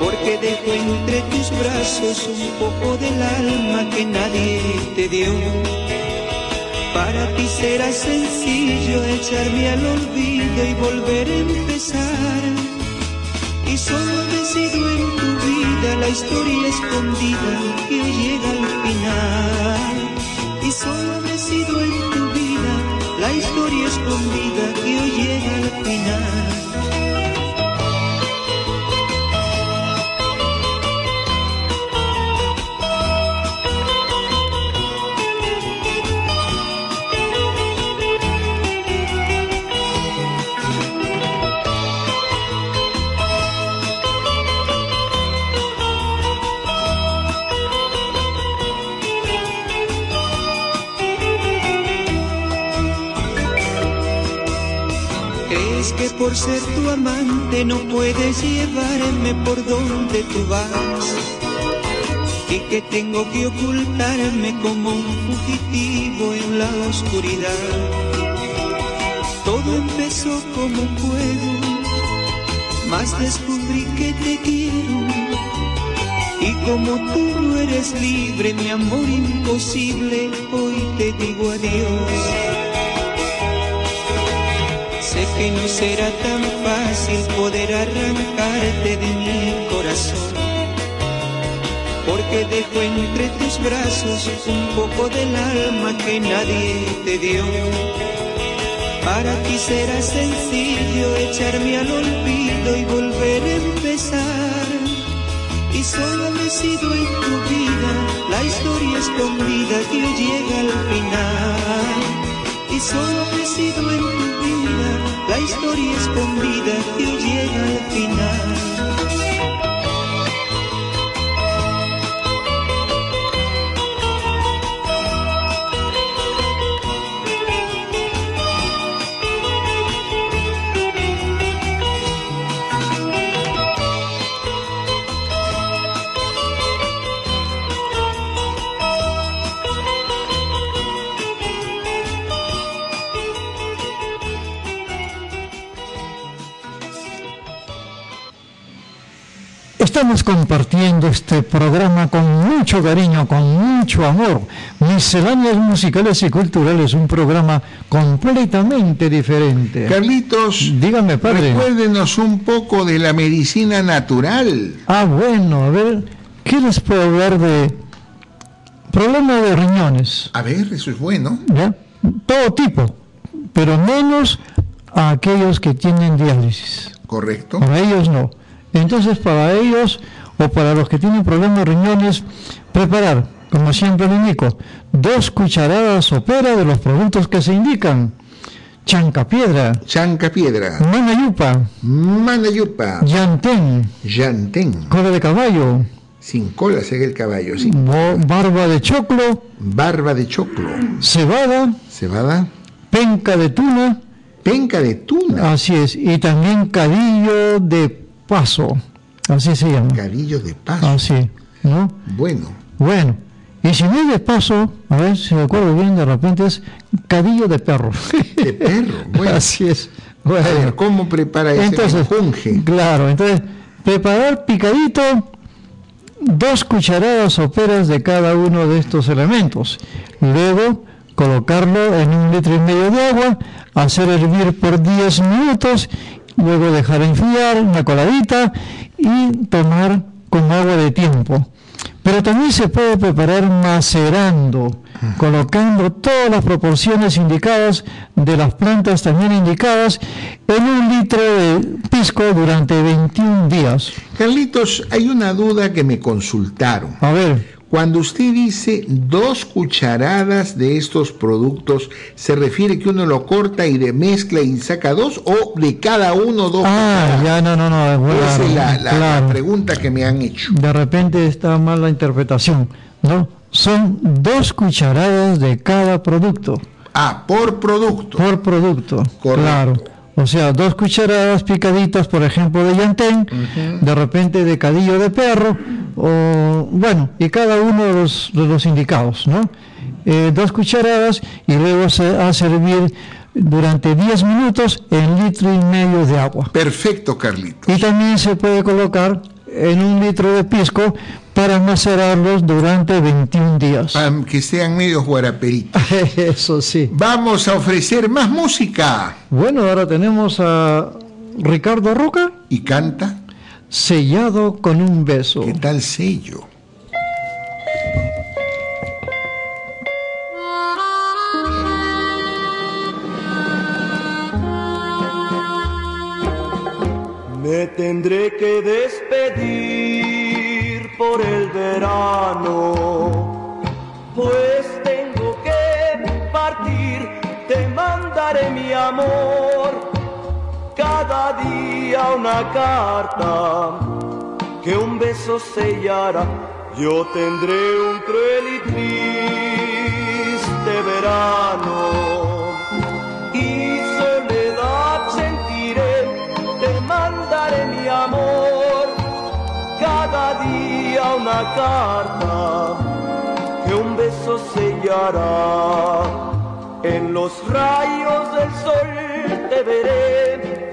[SPEAKER 15] porque dejo entre tus brazos un poco del alma que nadie te dio. Para ti será sencillo echarme al olvido y volver a empezar. Y solo decido en tu vida la historia escondida que llega al final. Y solo historia escondida que hoy llega al final. Por ser tu amante no puedes llevarme por donde tú vas? Y que tengo que ocultarme como un fugitivo en la oscuridad. Todo empezó como juego, más descubrí que te quiero. Y como tú no eres libre, mi amor imposible, hoy te digo adiós. Que no será tan fácil poder arrancarte de mi corazón, porque dejo entre tus brazos un poco del alma que nadie te dio. Para ti será sencillo echarme al olvido y volver a empezar. Y solo decido en tu vida la historia escondida que hoy llega al final. Y solo decido en tu vida la historia escondida hoy llega al final.
[SPEAKER 3] Estamos compartiendo este programa con mucho cariño, con mucho amor. Misceláneas musicales y culturales, un programa completamente diferente.
[SPEAKER 2] Carlitos,
[SPEAKER 3] dígame, padre.
[SPEAKER 2] recuérdenos un poco de la medicina natural.
[SPEAKER 3] Ah, bueno, a ver, ¿qué les puedo hablar de problema de riñones?
[SPEAKER 2] A ver, eso es bueno.
[SPEAKER 3] ¿ya? Todo tipo, pero menos a aquellos que tienen diálisis.
[SPEAKER 2] Correcto.
[SPEAKER 3] Para ellos no. Entonces, para ellos o para los que tienen problemas de riñones, preparar, como siempre lo indico, dos cucharadas sopera de los productos que se indican. Chancapiedra,
[SPEAKER 2] Chancapiedra,
[SPEAKER 3] Manayupa,
[SPEAKER 2] Manayupa,
[SPEAKER 3] Yantén,
[SPEAKER 2] Yantén,
[SPEAKER 3] cola de caballo,
[SPEAKER 2] sin cola sería el caballo, sí.
[SPEAKER 3] barba de choclo,
[SPEAKER 2] Barba de choclo,
[SPEAKER 3] cebada,
[SPEAKER 2] cebada,
[SPEAKER 3] penca de tuna,
[SPEAKER 2] penca de tuna,
[SPEAKER 3] así es, y también cadillo de paso, así se llama,
[SPEAKER 2] cadillo de paso.
[SPEAKER 3] así, ¿no?
[SPEAKER 2] Bueno,
[SPEAKER 3] Bueno, y si no es de paso, a ver si me acuerdo bien, de repente es cadillo de perro.
[SPEAKER 2] de perro, *laughs* bueno.
[SPEAKER 3] Así es.
[SPEAKER 2] A ver,
[SPEAKER 3] Bueno,
[SPEAKER 2] ¿cómo prepara ese
[SPEAKER 3] entonces,
[SPEAKER 2] menjunje?
[SPEAKER 3] claro, entonces, preparar picadito dos cucharadas soperas de cada uno de estos elementos. Luego, colocarlo en un litro y medio de agua, hacer hervir por 10 minutos, luego dejar enfriar una coladita y tomar con agua de tiempo. Pero también se puede preparar macerando, colocando todas las proporciones indicadas de las plantas también indicadas en un litro de pisco durante 21 días.
[SPEAKER 2] Carlitos, hay una duda que me consultaron.
[SPEAKER 3] A ver,
[SPEAKER 2] Cuando usted dice dos cucharadas de estos productos, ¿se refiere que uno lo corta y de mezcla y saca dos o de cada uno dos
[SPEAKER 3] ah,
[SPEAKER 2] cucharadas?
[SPEAKER 3] ya no, no, no,
[SPEAKER 2] Esa
[SPEAKER 3] claro,
[SPEAKER 2] es la, la- la
[SPEAKER 3] claro.
[SPEAKER 2] pregunta que me han hecho.
[SPEAKER 3] de repente está mal la interpretación, ¿no? Son dos cucharadas de cada producto,
[SPEAKER 2] Ah, por producto.
[SPEAKER 3] por producto,
[SPEAKER 2] Correcto.
[SPEAKER 3] claro. O sea, dos cucharadas picaditas, por ejemplo, de llantén, de repente de cadillo de perro, o bueno, y cada uno de los, de los indicados, ¿no? Eh, dos cucharadas y luego se a servir durante 10 minutos en litro y medio de agua.
[SPEAKER 2] Perfecto, Carlitos.
[SPEAKER 3] Y también se puede colocar en un litro de pisco para macerarlos durante 21 días.
[SPEAKER 2] Para que sean medios guaraperitos. *laughs*
[SPEAKER 3] Eso sí.
[SPEAKER 2] Vamos a ofrecer más música.
[SPEAKER 3] Bueno, ahora tenemos a Ricardo Roca,
[SPEAKER 2] Y canta.
[SPEAKER 3] sellado con un beso.
[SPEAKER 2] ¿Qué tal sello?
[SPEAKER 16] Me tendré que despedir por el verano, pues tengo que partir, te mandaré mi amor, cada día una carta que un beso sellará, yo tendré un cruel y triste verano. Y soledad sentiré, te mandaré mi amor, cada día una carta que un beso sellará, en los rayos del sol te veré,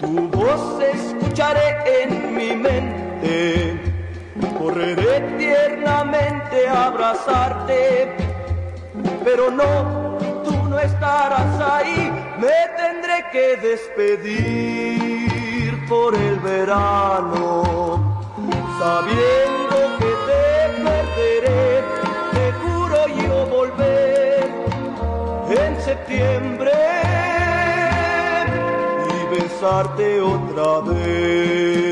[SPEAKER 16] tu voz escucharé en mi mente, correré tiernamente a abrazarte, pero no tú no estarás ahí, me tendré que despedir por el verano, sabiendo que te perderé, te juro yo volver en septiembre y besarte otra vez.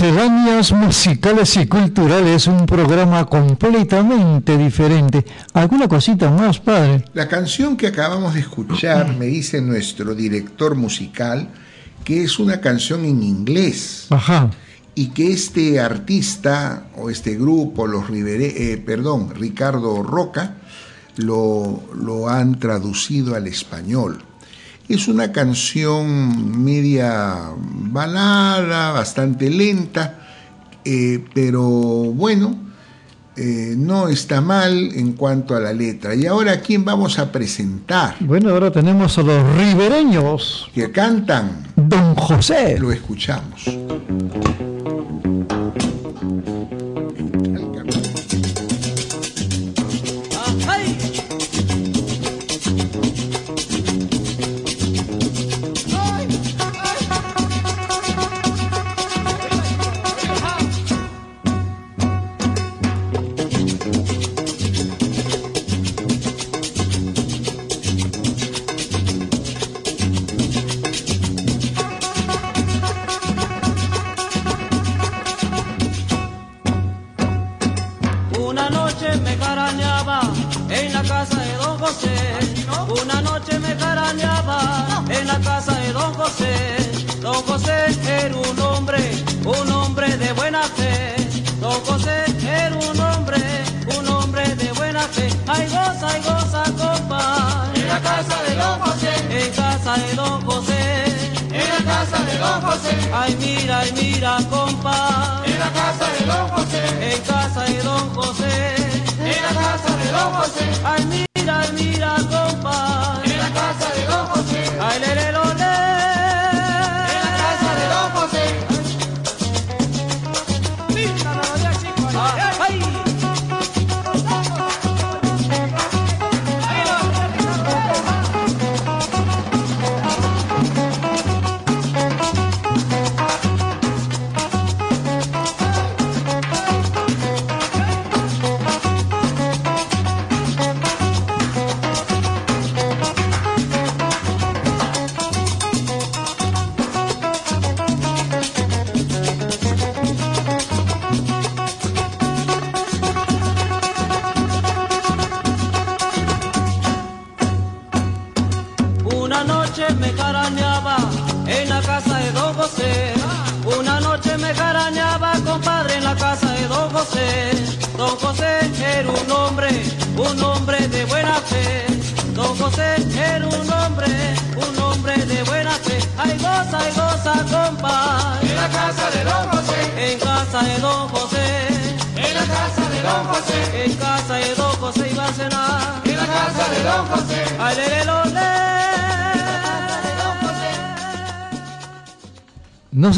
[SPEAKER 3] Misceláneas musicales y culturales, un programa completamente diferente. ¿Alguna cosita más, padre?
[SPEAKER 2] La canción que acabamos de escuchar, me dice nuestro director musical, que es una canción en inglés
[SPEAKER 3] Ajá.
[SPEAKER 2] y que este artista o este grupo, los eh, perdón, Ricardo Roca, lo, lo han traducido al español. Es una canción media balada, bastante lenta, eh, pero bueno, eh, no está mal en cuanto a la letra. Y ahora, ¿a quién vamos a presentar?
[SPEAKER 3] Bueno, ahora tenemos a los ribereños.
[SPEAKER 2] Que cantan.
[SPEAKER 3] Don José.
[SPEAKER 2] Lo escuchamos.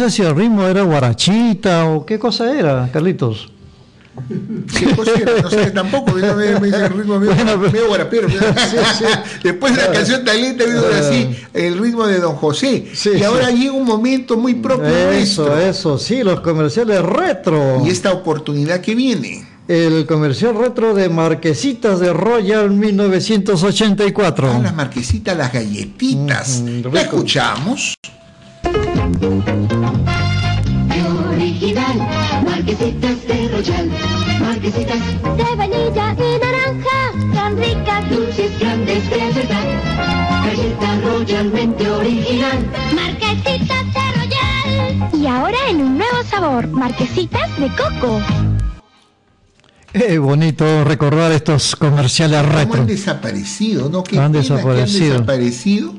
[SPEAKER 3] Sé si el ritmo era guarachita o qué cosa era, Carlitos.
[SPEAKER 2] ¿Qué cosa era? No sé, tampoco. me, me hice el ritmo medio, medio guarapero. Después de la canción tan lenta vino así el ritmo de Don José. y ahora llega un momento muy propio
[SPEAKER 3] Eso,
[SPEAKER 2] nuestro.
[SPEAKER 3] eso, sí, los comerciales retro.
[SPEAKER 2] Y esta oportunidad que viene.
[SPEAKER 3] El comercial retro de Marquesitas de Royal 1984.
[SPEAKER 2] Ah, las marquesitas, las galletitas. ¿La escuchamos?
[SPEAKER 17] Marquesitas De
[SPEAKER 18] vainilla y naranja, tan ricas,
[SPEAKER 17] dulces grandes de verdad, galleta royalmente original.
[SPEAKER 18] Marquesitas de Royal. Y ahora en un nuevo sabor, marquesitas de coco.
[SPEAKER 3] Qué bonito recordar estos comerciales
[SPEAKER 2] ¿Cómo
[SPEAKER 3] retro.
[SPEAKER 2] han desaparecido? ¿no? Qué
[SPEAKER 3] Han
[SPEAKER 2] que
[SPEAKER 3] desaparecido.
[SPEAKER 2] han desaparecido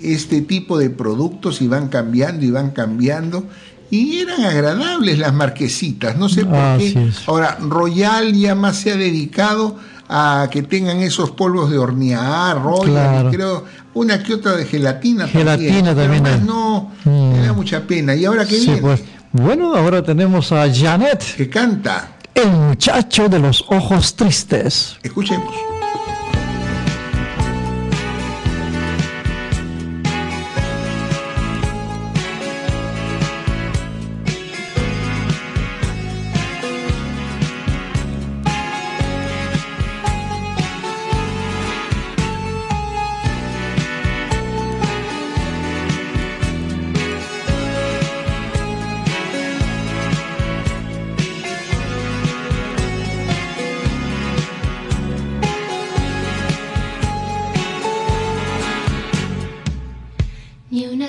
[SPEAKER 2] este tipo de productos y van cambiando y van cambiando. Y eran agradables las marquesitas, no sé por
[SPEAKER 3] Así
[SPEAKER 2] qué. Ahora, Royal ya más se ha dedicado a que tengan esos polvos de hornear, Royal,
[SPEAKER 3] Claro.
[SPEAKER 2] creo una que otra de gelatina
[SPEAKER 3] Gelatina
[SPEAKER 2] también. no,
[SPEAKER 3] Mm.
[SPEAKER 2] me da mucha pena. ¿Y ahora qué
[SPEAKER 3] Sí,
[SPEAKER 2] viene?
[SPEAKER 3] pues. Bueno, ahora tenemos a Janet.
[SPEAKER 2] Que canta.
[SPEAKER 3] El muchacho de los ojos tristes.
[SPEAKER 2] Escuchemos.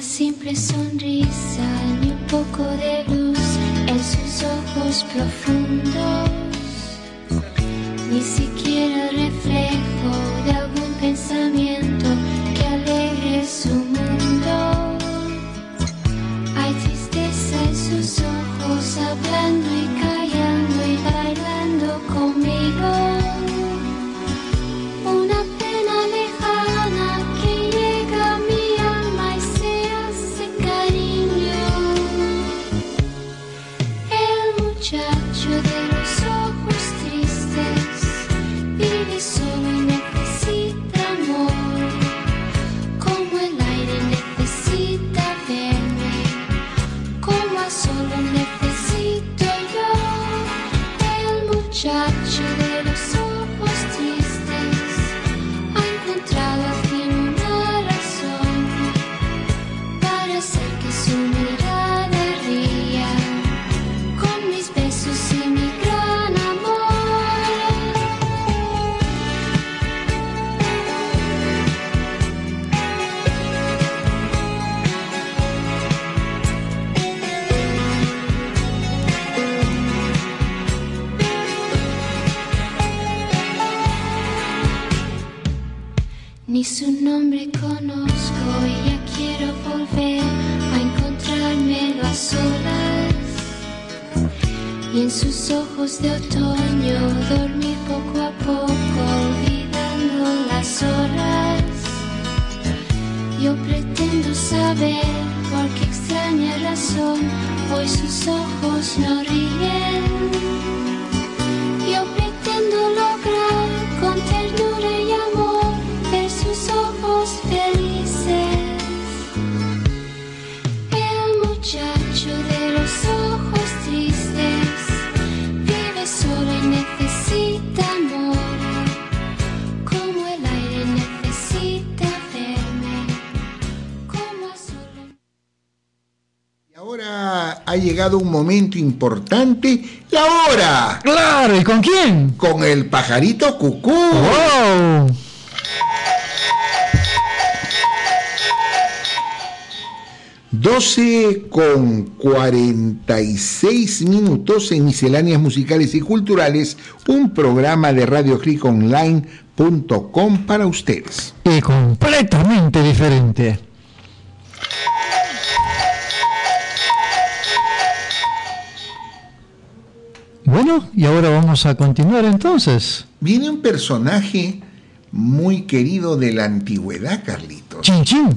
[SPEAKER 19] Simple sonrisa, ni un poco de luz en sus ojos profundos.
[SPEAKER 2] Llegado un momento importante, la hora.
[SPEAKER 3] Claro, ¿y con quién?
[SPEAKER 2] Con el pajarito cucú.
[SPEAKER 3] ¡Wow!
[SPEAKER 2] Doce con 46 minutos en misceláneas musicales y culturales, un programa de radioclickonline.com para ustedes.
[SPEAKER 3] Y completamente diferente. Bueno, y ahora vamos a continuar entonces.
[SPEAKER 2] Viene un personaje muy querido de la antigüedad, Carlitos.
[SPEAKER 3] Chin Chin.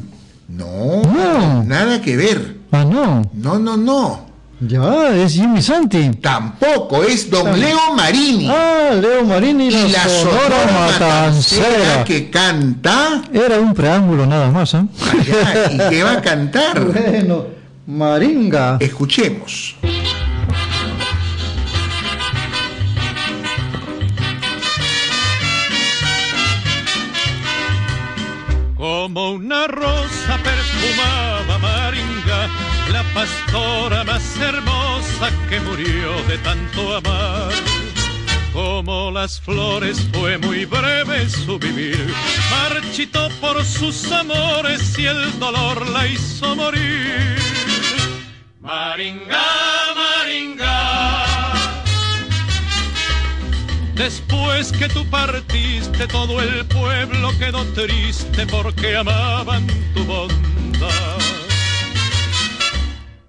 [SPEAKER 2] No,
[SPEAKER 3] No.
[SPEAKER 2] nada que ver.
[SPEAKER 3] Ah, no.
[SPEAKER 2] No, no, no.
[SPEAKER 3] Ya, es Jimmy Santi.
[SPEAKER 2] Tampoco, es Don Leo Marini.
[SPEAKER 3] Ah, Leo Marini y la, Sonora
[SPEAKER 2] Sonora Matancera
[SPEAKER 3] Matancera.
[SPEAKER 2] que canta.
[SPEAKER 3] Era un preámbulo nada más, ¿eh?
[SPEAKER 2] Allá, ¿Y qué va a cantar? *laughs*
[SPEAKER 3] Bueno, Maringa.
[SPEAKER 2] Escuchemos.
[SPEAKER 1] Como una rosa perfumaba Maringa, la pastora más hermosa que murió de tanto amar. Como las flores fue muy breve su vivir, marchitó por sus amores y el dolor la hizo morir. Maringa. Después que tú partiste, todo el pueblo quedó triste porque amaban tu bondad.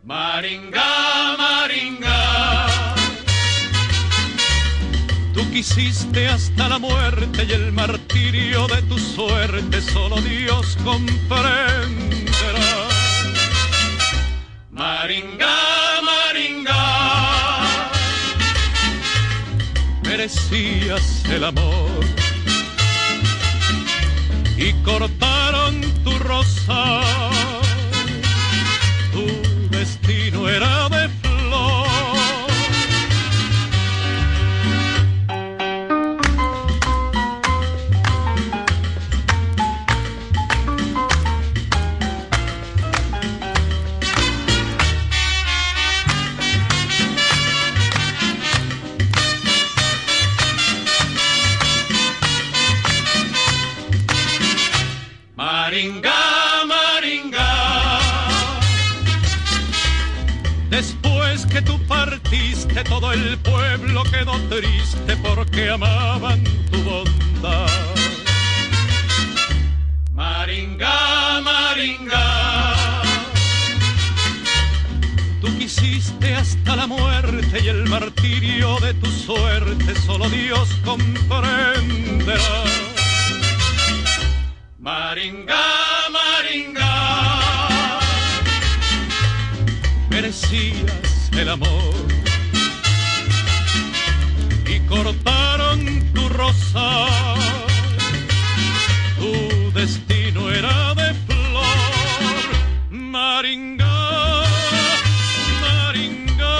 [SPEAKER 1] Maringa, Maringa. Tú quisiste hasta la muerte y el martirio de tu suerte solo Dios comprenderá. Maringa, merecías el amor. Y cortaron tu rosa, tu destino era de el pueblo quedó triste porque amaban tu bondad. Maringa, Maringa. Tú quisiste hasta la muerte y el martirio de tu suerte solo Dios comprenderá. Maringa, Maringa, merecías el amor cortaron tu rosa, tu destino era de flor. Maringa, Maringa.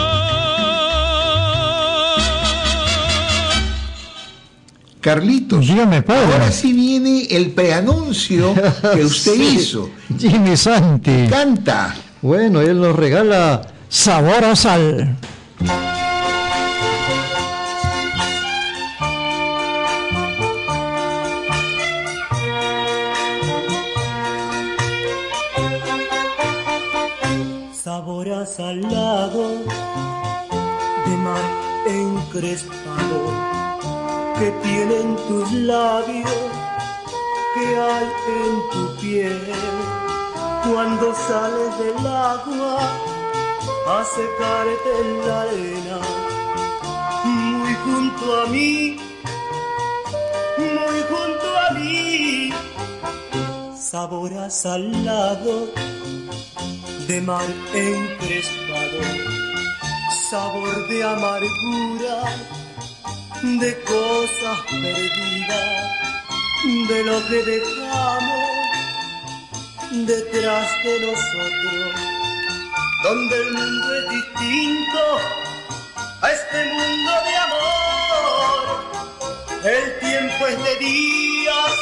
[SPEAKER 2] Carlitos,
[SPEAKER 3] Dígame, padre.
[SPEAKER 2] ahora sí viene el preanuncio que usted *laughs*
[SPEAKER 3] Sí,
[SPEAKER 2] hizo.
[SPEAKER 3] Jimmy Santi.
[SPEAKER 2] Canta.
[SPEAKER 3] Bueno, él nos regala sabor a sal.
[SPEAKER 10] Sabor a salado de mar encrespado que tienen tus labios que hay en tu piel. Cuando sales del agua a secarte en la arena, muy junto a mí, muy junto a mí, sabor a salado de mar encrespado, sabor de amargura, de cosas perdidas, de lo que dejamos detrás de nosotros, donde el mundo es distinto a este mundo de amor. El tiempo es de días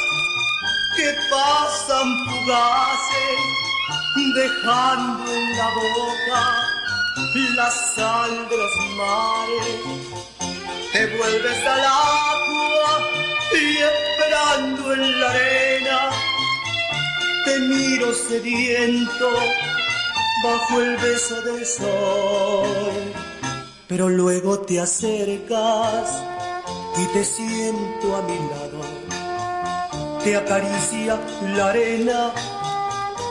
[SPEAKER 10] que pasan fugaces, dejando en la boca la sal de los mares. Te vuelves al agua y esperando en la arena te miro sediento bajo el beso del sol, pero luego te acercas y te siento a mi lado, te acaricia la arena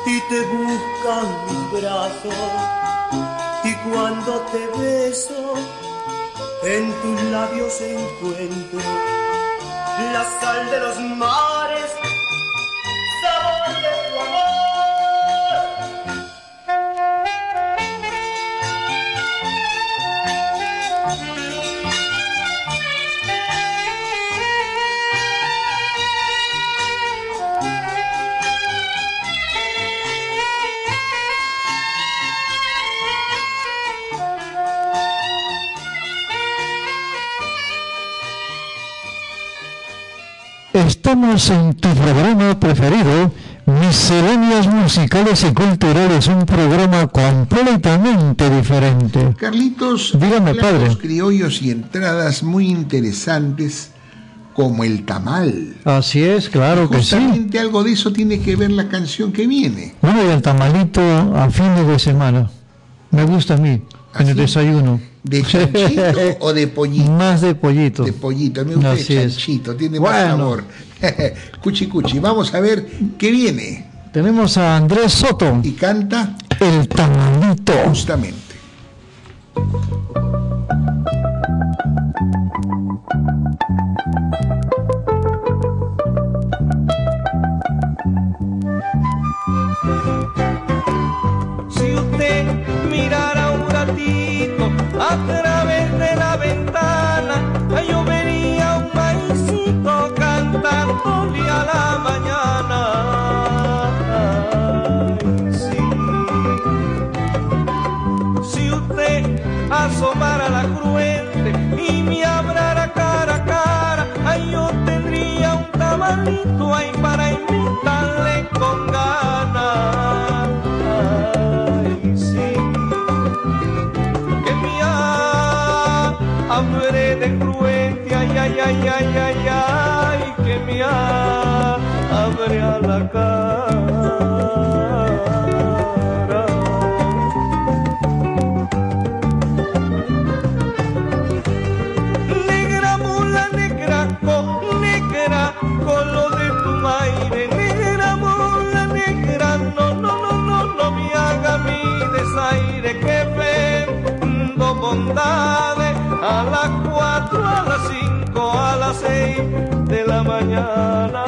[SPEAKER 10] y te buscan mis brazos, y cuando te beso, en tus labios encuentro la sal de los mares
[SPEAKER 3] Estamos en tu programa preferido, Misceláneas Musicales y Culturales, un programa completamente diferente.
[SPEAKER 2] Carlitos,
[SPEAKER 3] Dígame, padre.
[SPEAKER 2] criollos y entradas muy interesantes como el tamal.
[SPEAKER 3] Así es, claro que sí.
[SPEAKER 2] Justamente algo de eso tiene que ver la canción que viene.
[SPEAKER 3] Bueno, y el tamalito a fines de semana. Me gusta a mí, en el desayuno.
[SPEAKER 2] ¿De chanchito *laughs* o de pollito?
[SPEAKER 3] Más de pollito.
[SPEAKER 2] De pollito, me gusta
[SPEAKER 3] Así es.
[SPEAKER 2] chanchito, tiene más
[SPEAKER 3] Bueno.
[SPEAKER 2] sabor. *laughs* cuchi cuchi, vamos a ver qué viene.
[SPEAKER 3] Tenemos a Andrés Soto.
[SPEAKER 2] Y canta
[SPEAKER 3] El tamalito.
[SPEAKER 2] Justamente.
[SPEAKER 16] Si usted mirara un ratito a través de la ventana, yo vería un maicito cantándole a la mañana. Sí. Si usted asomara la cruente y me hablara cara a cara, ay, yo tendría un tamalito ahí para invitarle con ganas. De cruente, ay, ay, ay, ay, ay, ay, que me abre a la cara. Negra mula, negra con negra, con lo de tu maire. Negra mula, negra, no, no, no, no, no me haga mi desaire que vendo bondades a las cuatro, a las cinco, a las seis de la mañana.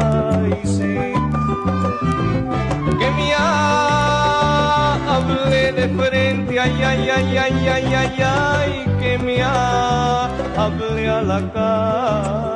[SPEAKER 16] Ay, sí. Que me hable de frente, ay, ay, ay, ay, ay, ay, ay, que me hable a la cara.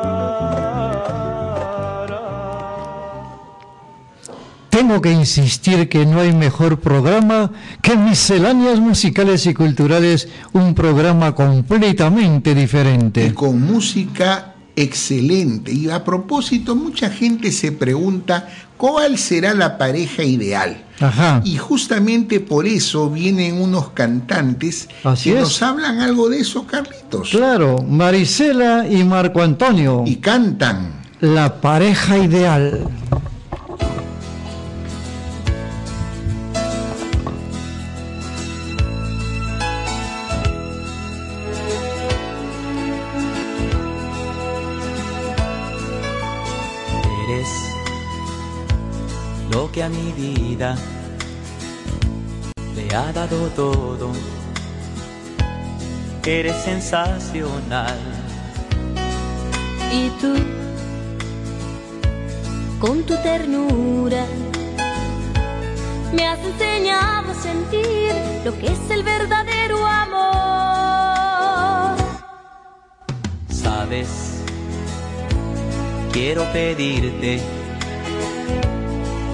[SPEAKER 3] tengo que insistir que no hay mejor programa que Misceláneas Musicales y Culturales, un programa completamente diferente.
[SPEAKER 2] Y con música excelente. Y a propósito, mucha gente se pregunta cuál será la pareja ideal.
[SPEAKER 3] Ajá.
[SPEAKER 2] Y justamente por eso vienen unos cantantes
[SPEAKER 3] Así
[SPEAKER 2] que
[SPEAKER 3] es.
[SPEAKER 2] nos hablan algo de eso, Carlitos.
[SPEAKER 3] Claro, Marisela y Marco Antonio.
[SPEAKER 2] Y cantan.
[SPEAKER 3] La pareja ideal.
[SPEAKER 6] Vida le ha dado todo. Eres sensacional.
[SPEAKER 18] Y tú, con tu ternura, me has enseñado a sentir lo que es el verdadero amor.
[SPEAKER 6] Sabes, quiero pedirte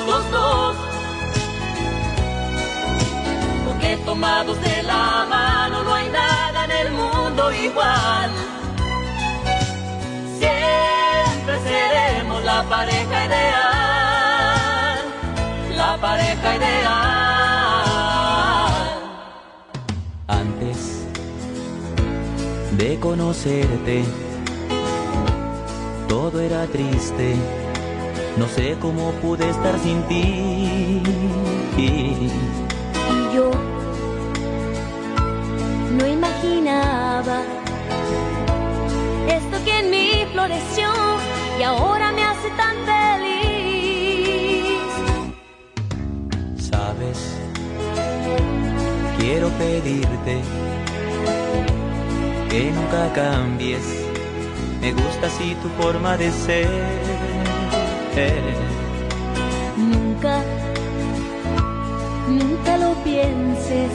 [SPEAKER 18] los dos. Porque tomados de la mano no hay nada en el mundo igual. Siempre seremos la pareja ideal, la pareja ideal.
[SPEAKER 6] Antes de conocerte, todo era triste. No sé cómo pude estar sin ti.
[SPEAKER 18] Y yo no imaginaba esto que en mí floreció y ahora me hace tan feliz.
[SPEAKER 6] Sabes, quiero pedirte que nunca cambies. Me gusta así tu forma de ser.
[SPEAKER 18] Nunca, nunca lo pienses.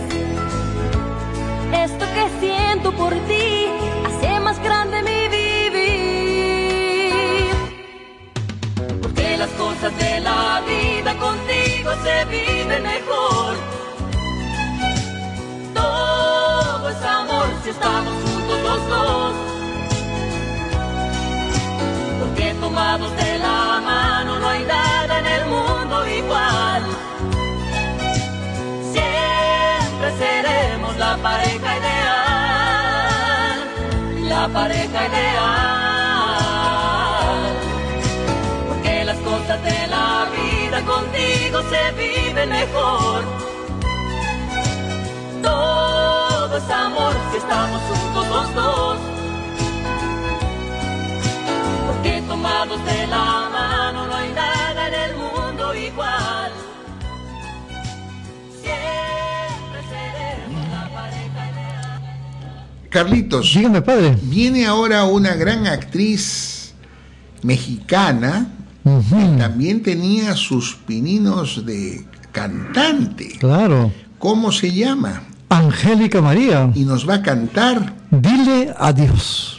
[SPEAKER 18] Esto que siento por ti hace más grande mi vivir. Porque las cosas de la vida contigo se viven mejor. Todo es amor si estamos juntos los dos. Tomados de la mano no hay nada en el mundo igual. Siempre seremos la pareja ideal, la pareja ideal. Porque las cosas de la vida contigo se viven mejor. Todo es amor si estamos juntos los dos. Tomados de la mano no hay nada en el mundo igual. Siempre seremos la pareja ideal.
[SPEAKER 2] Carlitos.
[SPEAKER 3] Dígame, padre.
[SPEAKER 2] Viene ahora una gran actriz mexicana que también tenía sus pininos de cantante.
[SPEAKER 3] Claro.
[SPEAKER 2] ¿Cómo se llama?
[SPEAKER 3] Angélica María.
[SPEAKER 2] Y nos va a cantar.
[SPEAKER 3] Dile adiós.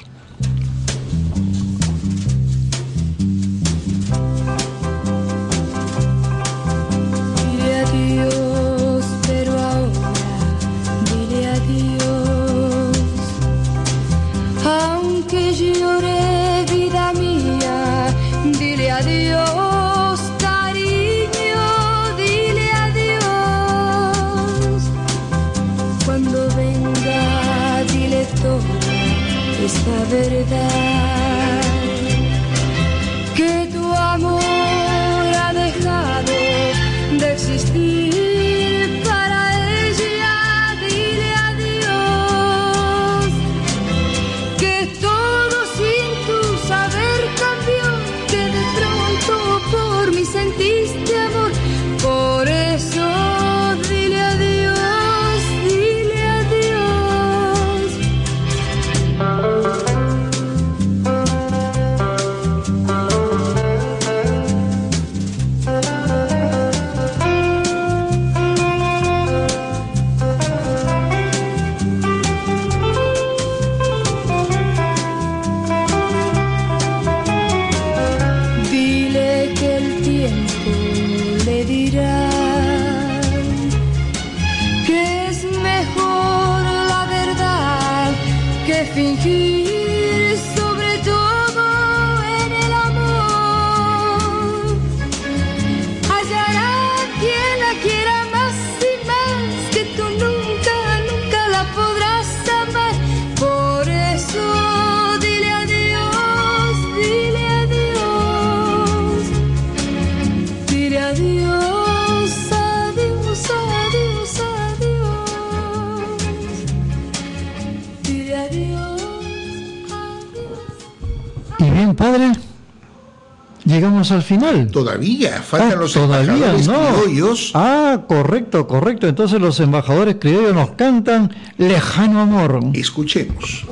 [SPEAKER 3] Llegamos al final.
[SPEAKER 7] Todavía, faltan los
[SPEAKER 3] todavía
[SPEAKER 7] embajadores
[SPEAKER 3] no.
[SPEAKER 7] criollos.
[SPEAKER 3] Ah, correcto, correcto. Entonces los embajadores criollos nos cantan Lejano Amor.
[SPEAKER 7] Escuchemos.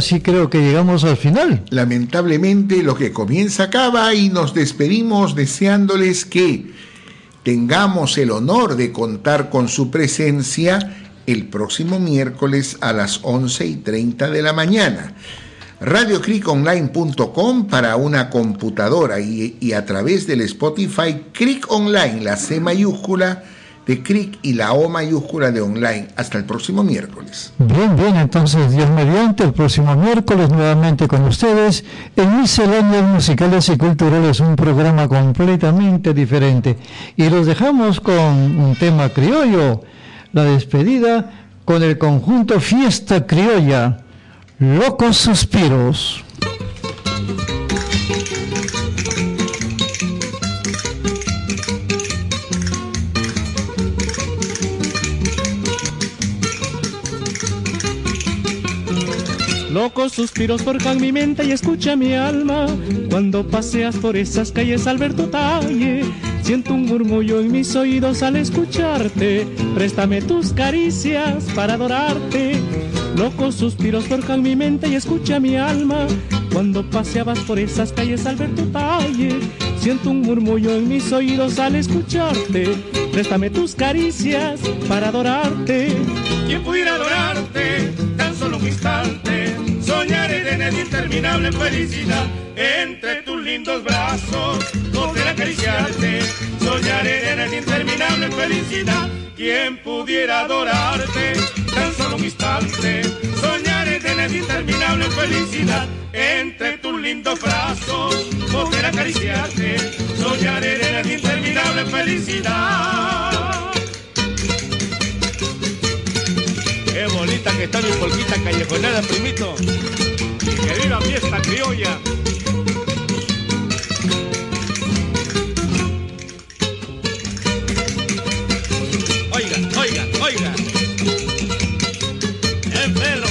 [SPEAKER 3] Ahora sí creo que llegamos al final.
[SPEAKER 7] Lamentablemente lo que comienza acaba y nos despedimos deseándoles que tengamos el honor de contar con su presencia el próximo miércoles a las 11 y 30 de la mañana. RadioCrickOnline.com para una computadora y, y a través del Spotify Crick Online, la C mayúscula de Crick y la O mayúscula de Online. Hasta el próximo miércoles.
[SPEAKER 3] Bien, bien, entonces Dios mediante, el próximo miércoles nuevamente con ustedes en Misceláneas Musicales y Culturales, un programa completamente diferente. Y los dejamos con un tema criollo, la despedida con el conjunto Fiesta Criolla, Locos Suspiros.
[SPEAKER 20] Locos suspiros forjan mi mente y escucha mi alma. Cuando paseas por esas calles al ver tu talle, siento un murmullo en mis oídos al escucharte. Préstame tus caricias para adorarte. Locos suspiros forjan mi mente y escucha mi alma. Cuando paseabas por esas calles al ver tu talle, siento un murmullo en mis oídos al escucharte. Préstame tus caricias para adorarte.
[SPEAKER 21] ¿Quién pudiera adorarte tan solo un? En interminable felicidad entre tus lindos brazos, poder acariciarte. Soñaré en interminable felicidad. ¿Quién pudiera adorarte tan solo un instante? Soñaré en interminable felicidad entre tus lindos brazos, poder acariciarte. Soñaré en interminable felicidad.
[SPEAKER 22] Qué bonita que está mi polquita callejonada, primito. Que viva fiesta criolla.
[SPEAKER 21] Oiga, oiga, oiga. El perro.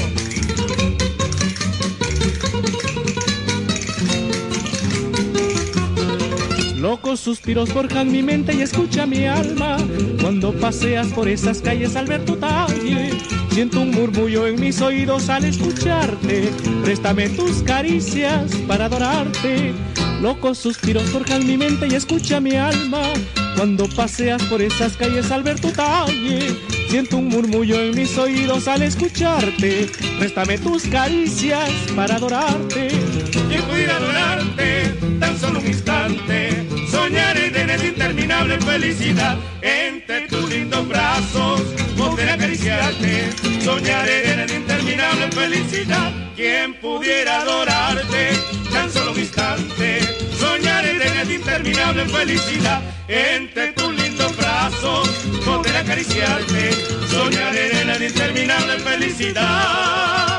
[SPEAKER 20] Locos suspiros forjan mi mente y escucha mi alma. Cuando paseas por esas calles al ver tu talle, siento un murmullo en mis oídos al escucharte. Préstame tus caricias para adorarte. Locos suspiros forjan mi mente y escucha mi alma. Cuando paseas por esas calles al ver tu talle, siento un murmullo en mis oídos al escucharte. Préstame tus caricias para adorarte.
[SPEAKER 21] ¿Quién pudiera adorarte tan solo un instante? Soñaré en interminable felicidad entre tus lindos brazos, acariciarte. Soñaré en interminable felicidad. ¿Quién pudiera adorarte tan solo un instante? Soñaré en interminable felicidad entre tus lindos brazos, poder acariciarte. Soñaré en interminable felicidad.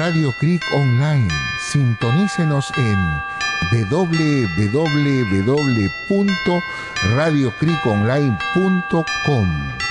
[SPEAKER 2] Radio Creek Online. Sintonícenos en www.radiocreekonline.com.